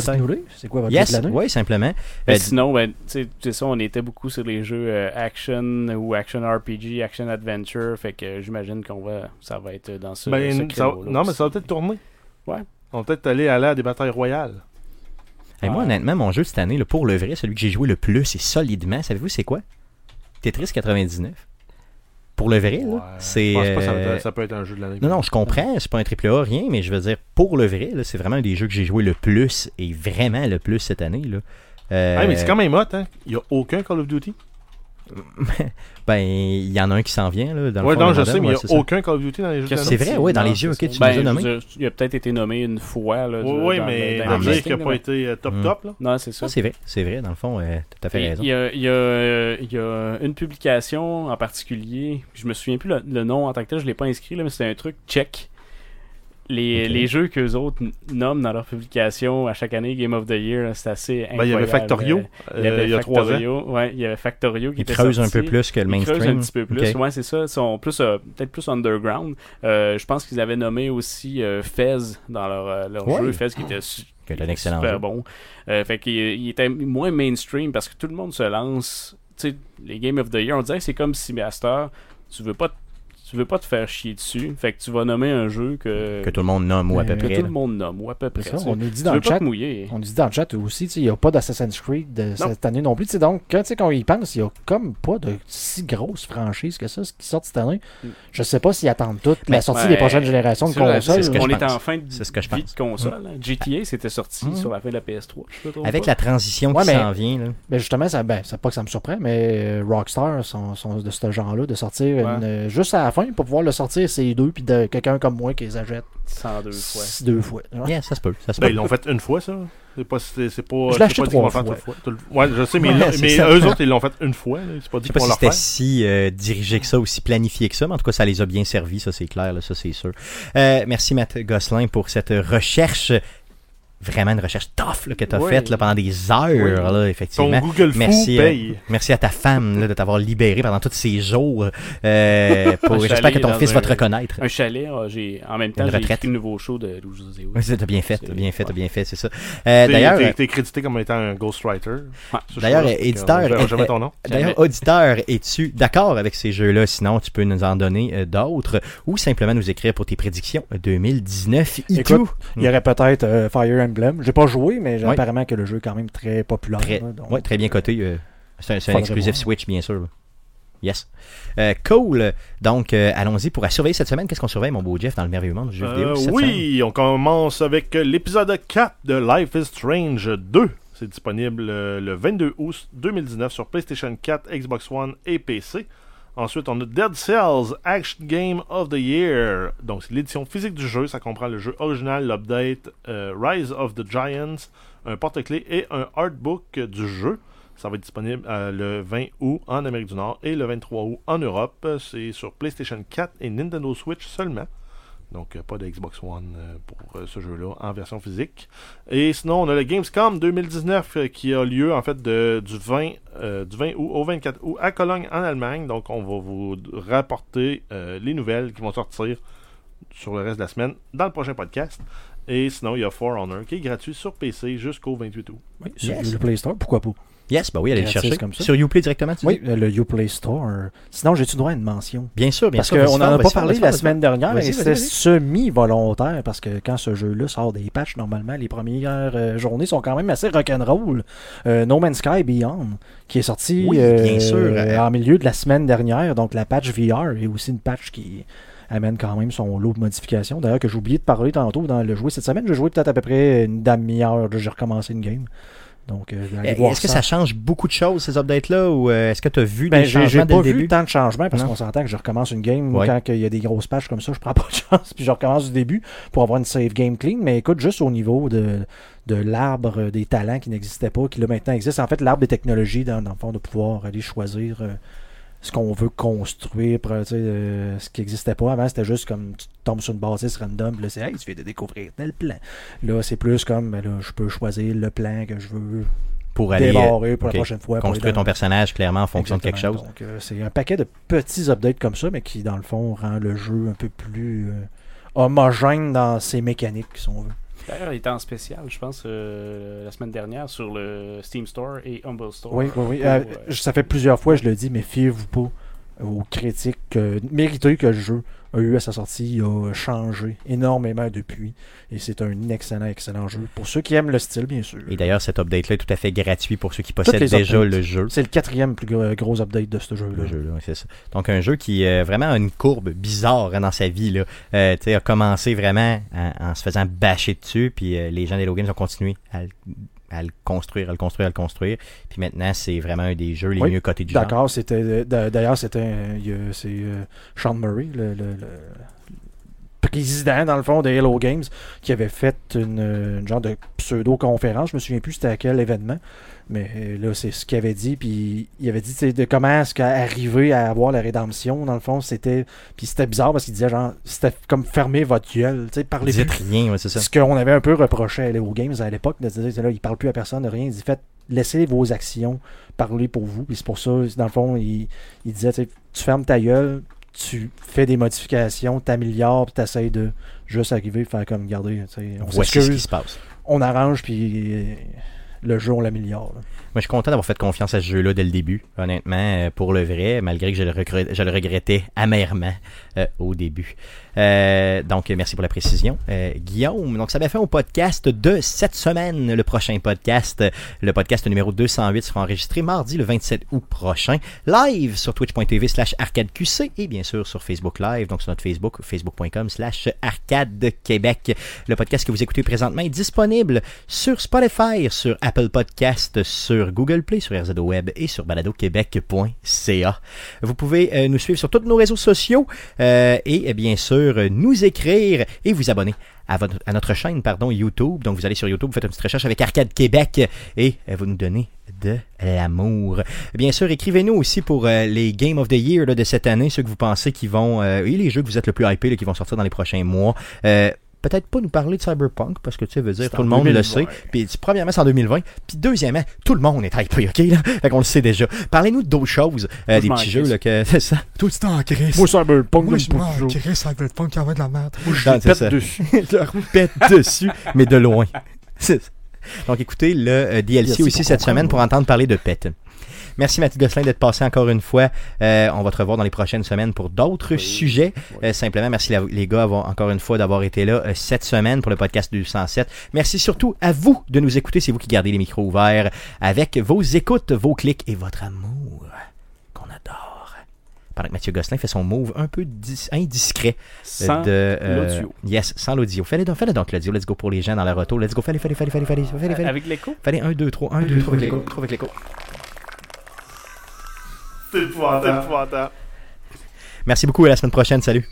C'est quoi votre yes, jeu de l'année? oui, simplement. Mais Euh, sinon, ben, tu sais, ça, on était beaucoup sur les jeux euh, action ou action RPG, action adventure. Fait que j'imagine qu'on va, ça va être dans ce, ce Ben, ça- non, mais ça va peut-être tourner. Ouais. On va peut-être aller, aller à des batailles royales. hey, moi, honnêtement, mon jeu cette année, là, pour le vrai, celui que j'ai joué le plus et solidement, savez-vous c'est quoi? Tetris 99. Pour le vrai, là, Ouais, c'est. Pas ça, euh, ça peut être un jeu de l'année. Non, non, je comprends, c'est pas un triple A, rien, mais je veux dire, pour le vrai, c'est vraiment un des jeux que j'ai joué le plus et vraiment le plus cette année. Là. Euh, Ah, mais c'est quand même hot, hein. Il n'y a aucun Call of Duty. Ben, il y en a un qui s'en vient, là, dans le Ouais, fond, non, je sais, mais il ouais, n'y c'est a ça. aucun Call of Duty dans les jeux. C'est vrai, ouais, dans Non, les yeux, c'est ok, tu nous as Ben, dire, Il a peut-être été nommé une fois. Là, Oui, oui, dans- mais dans- dire qu'il n'a pas été euh, top Mm. top, là. Non, c'est ça. C'est vrai, c'est vrai, dans le fond, euh, tout à fait Il raison. il y, a, il y a, euh, il y a une publication en particulier, je me souviens plus le, le nom en tant que tel, je l'ai pas inscrit, là, mais c'était un truc tchèque. Les, Ok. les jeux qu'eux autres nomment dans leur publication à chaque année Game of the Year, c'est assez incroyable. Ben, il y avait Factorio Euh, euh, il y avait il y a trois ans. Factorio, ouais, il y avait Factorio qui Ils était creusent un sorti. peu plus que le Ils creusent mainstream. un petit peu plus, ouais, c'est ça. Ils sont plus, euh, peut-être plus underground. Euh, je pense qu'ils avaient nommé aussi euh, Fez dans leur, euh, leur Ouais. jeu. Fez qui était un excellent super jeu. bon. Euh, fait qu'il il était moins mainstream parce que tout le monde se lance. Tu sais, les Game of the Year, on dirait que c'est comme si Master, tu veux pas te- tu veux pas te faire chier dessus. Fait que tu vas nommer un jeu que, Que tout le monde nomme, ou à peu Que que près. tout le monde nomme, ou à peu près. Ça, on nous dit dans le chat. On nous dit dans le chat aussi, tu sais, il n'y a pas d'Assassin's Creed de cette année non plus. Tu sais, donc, quand, tu sais, quand on y pense, il n'y a comme pas de si grosse franchise que ça ce qui sort cette année. Mm. Je sais pas s'ils attendent toutes la Mais- sortie Ouais, des prochaines générations de consoles. c'est ce que là. je on est en fin de C'est ce que je vie pense. de console. hein. GTA, c'était sorti sur la fin de la PS3. je me trompe Avec pas. la transition Ouais, qui mais- s'en vient, là. Ben justement, ça, ben, c'est pas que ça me surprend, mais euh, Rockstar sont, sont de ce genre-là, de sortir Ouais. une- euh, juste à la fin pour pouvoir le sortir, c'est deux, puis de quelqu'un comme moi qui les achète 102 fois. deux fois. Yeah, ça se peut. Ça se Ben, peut. ils l'ont fait une fois, ça. C'est pas, c'est, c'est pas, Je l'ai acheté trois fois. toute Tout le- Ouais, je sais, mais, Ouais, mais eux autres, ils l'ont fait une fois. C'est pas Je dit sais pas qu'ils vont si c'était si euh, dirigé que ça, aussi planifié que ça, mais en tout cas, ça les a bien servis, ça c'est clair, là, ça c'est sûr. Euh, merci Matt Gosselin pour cette recherche, vraiment une recherche tough là, que tu as Oui. faite là, pendant des heures, là, Ton effectivement. Google Fou Merci, euh, paye. Merci à ta femme là, de t'avoir libéré pendant tous ces jours. euh, J'espère que ton fils va te reconnaître. Un chalet, ah, j'ai en même temps, Une j'ai retraite. écrit le nouveau show de Louis José. Oui, t'as bien fait, t'as bien fait, t'as bien fait, c'est ça. Euh, D'ailleurs, t'es, crédité comme étant un ghostwriter. Ouais. D'ailleurs, éditeur, euh, jamais ton nom. D'ailleurs, auditeur, es-tu d'accord avec ces jeux-là? Sinon, tu peux nous en donner d'autres ou simplement nous écrire pour tes prédictions 2019 et Écoute. Il y aurait peut-être Fire Emblem. J'ai pas joué, mais apparemment que le jeu est quand même très populaire. Très, là, donc, ouais, très bien coté. euh, c'est un, exclusif. Switch, bien sûr. Yes. Euh, cool. Donc, euh, allons-y pour à surveiller cette semaine. Qu'est-ce qu'on surveille, mon beau Jeff, dans le merveilleux monde du jeu vidéo? Euh, cette semaine? oui, on commence avec l'épisode 4 de Life is Strange 2. C'est disponible euh, le 22 août 2019 sur PlayStation 4, Xbox One et PC. Ensuite, on a Dead Cells Action Game of the Year. Donc, c'est l'édition physique du jeu. Ça comprend le jeu original, l'update euh, Rise of the Giants, un porte-clés et un artbook du jeu. Ça va être disponible euh, le 20 août en Amérique du Nord et le 23 août en Europe. C'est sur PlayStation 4 et Nintendo Switch seulement. Donc, euh, pas de Xbox One euh, pour euh, ce jeu-là en version physique. Et sinon, on a le Gamescom 2019 euh, qui a lieu en fait de, du, 20, euh, du 20 août au 24 août à Cologne en Allemagne. Donc, on va vous rapporter euh, les nouvelles qui vont sortir sur le reste de la semaine dans le prochain podcast. Et sinon, il y a For Honor qui est gratuit sur PC jusqu'au 28 août. Oui, sur Yes. le Play Store, pourquoi pas? Yes, bah oui, allez le chercher. comme ça. Sur Uplay directement, tu Oui, dis? euh, le Uplay Store. Sinon, j'ai-tu droit à une mention? Bien sûr, bien Parce sûr. qu'on vas-y n'en a pas parlé la semaine dernière c'était vas-y. semi-volontaire parce que quand ce jeu-là sort des patchs, normalement, les premières euh, journées sont quand même assez rock'n'roll. Euh, no Man's Sky Beyond, qui est sorti Oui, bien sûr. en milieu de la semaine dernière, donc la patch VR est aussi une patch qui amène quand même son lot de modifications. D'ailleurs, que j'ai oublié de parler tantôt dans le jouer cette semaine. J'ai joué peut-être à peu près une demi-heure. J'ai recommencé une game. Donc, euh, Est-ce que ça change beaucoup de choses, ces updates-là, ou euh, est-ce que tu as vu Ben, des j'ai j'ai changements pas le vu tant de changements parce qu'on s'entend que je recommence une game. Ouais. quand il y a des grosses pages comme ça, je prends pas de chance puis je recommence du début pour avoir une save game clean. Mais écoute, juste au niveau de, de l'arbre des talents qui n'existaient pas, qui là maintenant existe. En fait, l'arbre des technologies, dans, dans le fond, de pouvoir aller choisir euh, ce qu'on veut construire, pour, euh, ce qui n'existait pas avant, c'était juste comme tu tombes sur une bâtisse random, puis là c'est hey, tu viens de découvrir tel plan. Là, c'est plus comme ben là, je peux choisir le plan que je veux Pour aller démarrer pour la prochaine fois. construire ton personnage clairement en fonction de quelque chose. Donc, euh, c'est un paquet de petits updates comme ça, mais qui, dans le fond, rend le jeu un peu plus euh, homogène dans ses mécaniques, si on veut. D'ailleurs, il était en spécial, je pense, euh, la semaine dernière sur le Steam Store et Humble Store. Oui, oui, oui. Pour, Euh, euh, ça fait plusieurs fois, je le dis, mais fiez-vous pas aux critiques euh, méritées que le jeu a eu à sa sortie. Il a changé énormément depuis. Et c'est un excellent, excellent jeu. Pour ceux qui aiment le style, bien sûr. Et d'ailleurs, cet update-là est tout à fait gratuit pour ceux qui possèdent déjà updates. le jeu. C'est le quatrième plus gros, update de ce jeu-là. Jeu, ça. Donc, un jeu qui euh, vraiment a une courbe bizarre hein, dans sa vie. Là. Euh, tu sais, a commencé vraiment en, en se faisant bâcher dessus, puis euh, les gens d'Hello Games ont continué à, le- à le construire, à le construire, à le construire. Puis maintenant, c'est vraiment un des jeux les Oui, mieux cotés du genre. D'accord, c'était d'a- d'ailleurs c'était c'est euh, Sean Murray, le, le- le président dans le fond de Hello Games, qui avait fait une, une genre de pseudo conférence. Je me souviens plus c'était à quel événement, mais euh, là c'est ce qu'il avait dit. Puis il avait dit de comment est-ce qu'arriver à avoir la rédemption dans le fond c'était puis c'était bizarre parce qu'il disait genre c'était comme fermer votre gueule, tu sais parler Dites plus rien, ouais, c'est ça. ce qu'on avait un peu reproché à Hello Games à l'époque, de dire, là, il parle plus à personne de rien. Il dit, faites, laissez vos actions parler pour vous. Puis c'est pour ça, dans le fond, il, il disait, tu fermes ta gueule, tu fais des modifications, t'améliores, puis t'essayes de juste arriver, faire comme, sais, on Voici ce qui s'excuse, se passe. on arrange, puis euh, le jeu, on l'améliore. Moi, je suis content d'avoir fait confiance à ce jeu-là dès le début, honnêtement, euh, pour le vrai, malgré que je le, regrettais amèrement euh, au début. Euh, donc, merci pour la précision. Euh, Guillaume, donc ça m'a fait au podcast de cette semaine, le prochain podcast. Le podcast numéro 208 sera enregistré mardi le 27 août prochain, live sur twitch.tv slash arcadeqc et bien sûr sur Facebook Live, donc sur notre Facebook, facebook.com slash arcade Québec. Le podcast que vous écoutez présentement est disponible sur Spotify, sur Apple Podcast, sur Google Play, sur RZO Web et sur baladoquebec.ca. Vous pouvez euh, nous suivre sur tous nos réseaux sociaux euh, et euh, bien sûr nous écrire et vous abonner à, notre chaîne pardon, YouTube. Donc vous allez sur YouTube, vous faites une petite recherche avec Arcade Québec et euh, vous nous donnez de l'amour. Bien sûr, écrivez-nous aussi pour les Game of the Year de cette année, ceux que vous pensez qui vont, et les jeux que vous êtes le plus hypé qui vont sortir dans les prochains mois. Peut-être pas nous parler de Cyberpunk, parce que tu sais, veut dire, C'est tout le monde 2020. le sait. Puis premièrement, c'est en 2020. Puis deuxièmement, tout le monde est hypé, ok? Là? Fait qu'on le sait déjà. Parlez-nous d'autres choses, euh, des petits jeux, là, que c'est ça. Tout le temps en crise. Moi, Cyberpunk, Moi, je m'en crée Cyberpunk qui envoie de la merde. Moi, je Non, pète ça. dessus. Je pète dessus, mais de loin. C'est ça. Donc écoutez le euh, DLC Merci aussi cette semaine pour entendre parler de pet. Merci Mathieu Gosselin d'être passé encore une fois. Euh, on va te revoir dans les prochaines semaines pour d'autres sujets. Euh, simplement, merci la- les gars avoir- encore une fois d'avoir été là euh, cette semaine pour le podcast 207. Merci surtout à vous de nous écouter. C'est vous qui gardez les micros ouverts avec vos écoutes, vos clics et votre amour qu'on adore. Pendant que Mathieu Gosselin fait son move un peu dis- indiscret Sans l'audio. Yes, sans l'audio. Fallait donc, l'audio. Let's go pour les gens dans la retour. Let's go. Fallait, fallait, fallait, fallait, fallait. Avec l'écho? Fallait 1, 2, 3, 1, 2, 3 avec l'écho. Avec l'écho. C'est épouvantable. Merci beaucoup. À la semaine prochaine. Salut.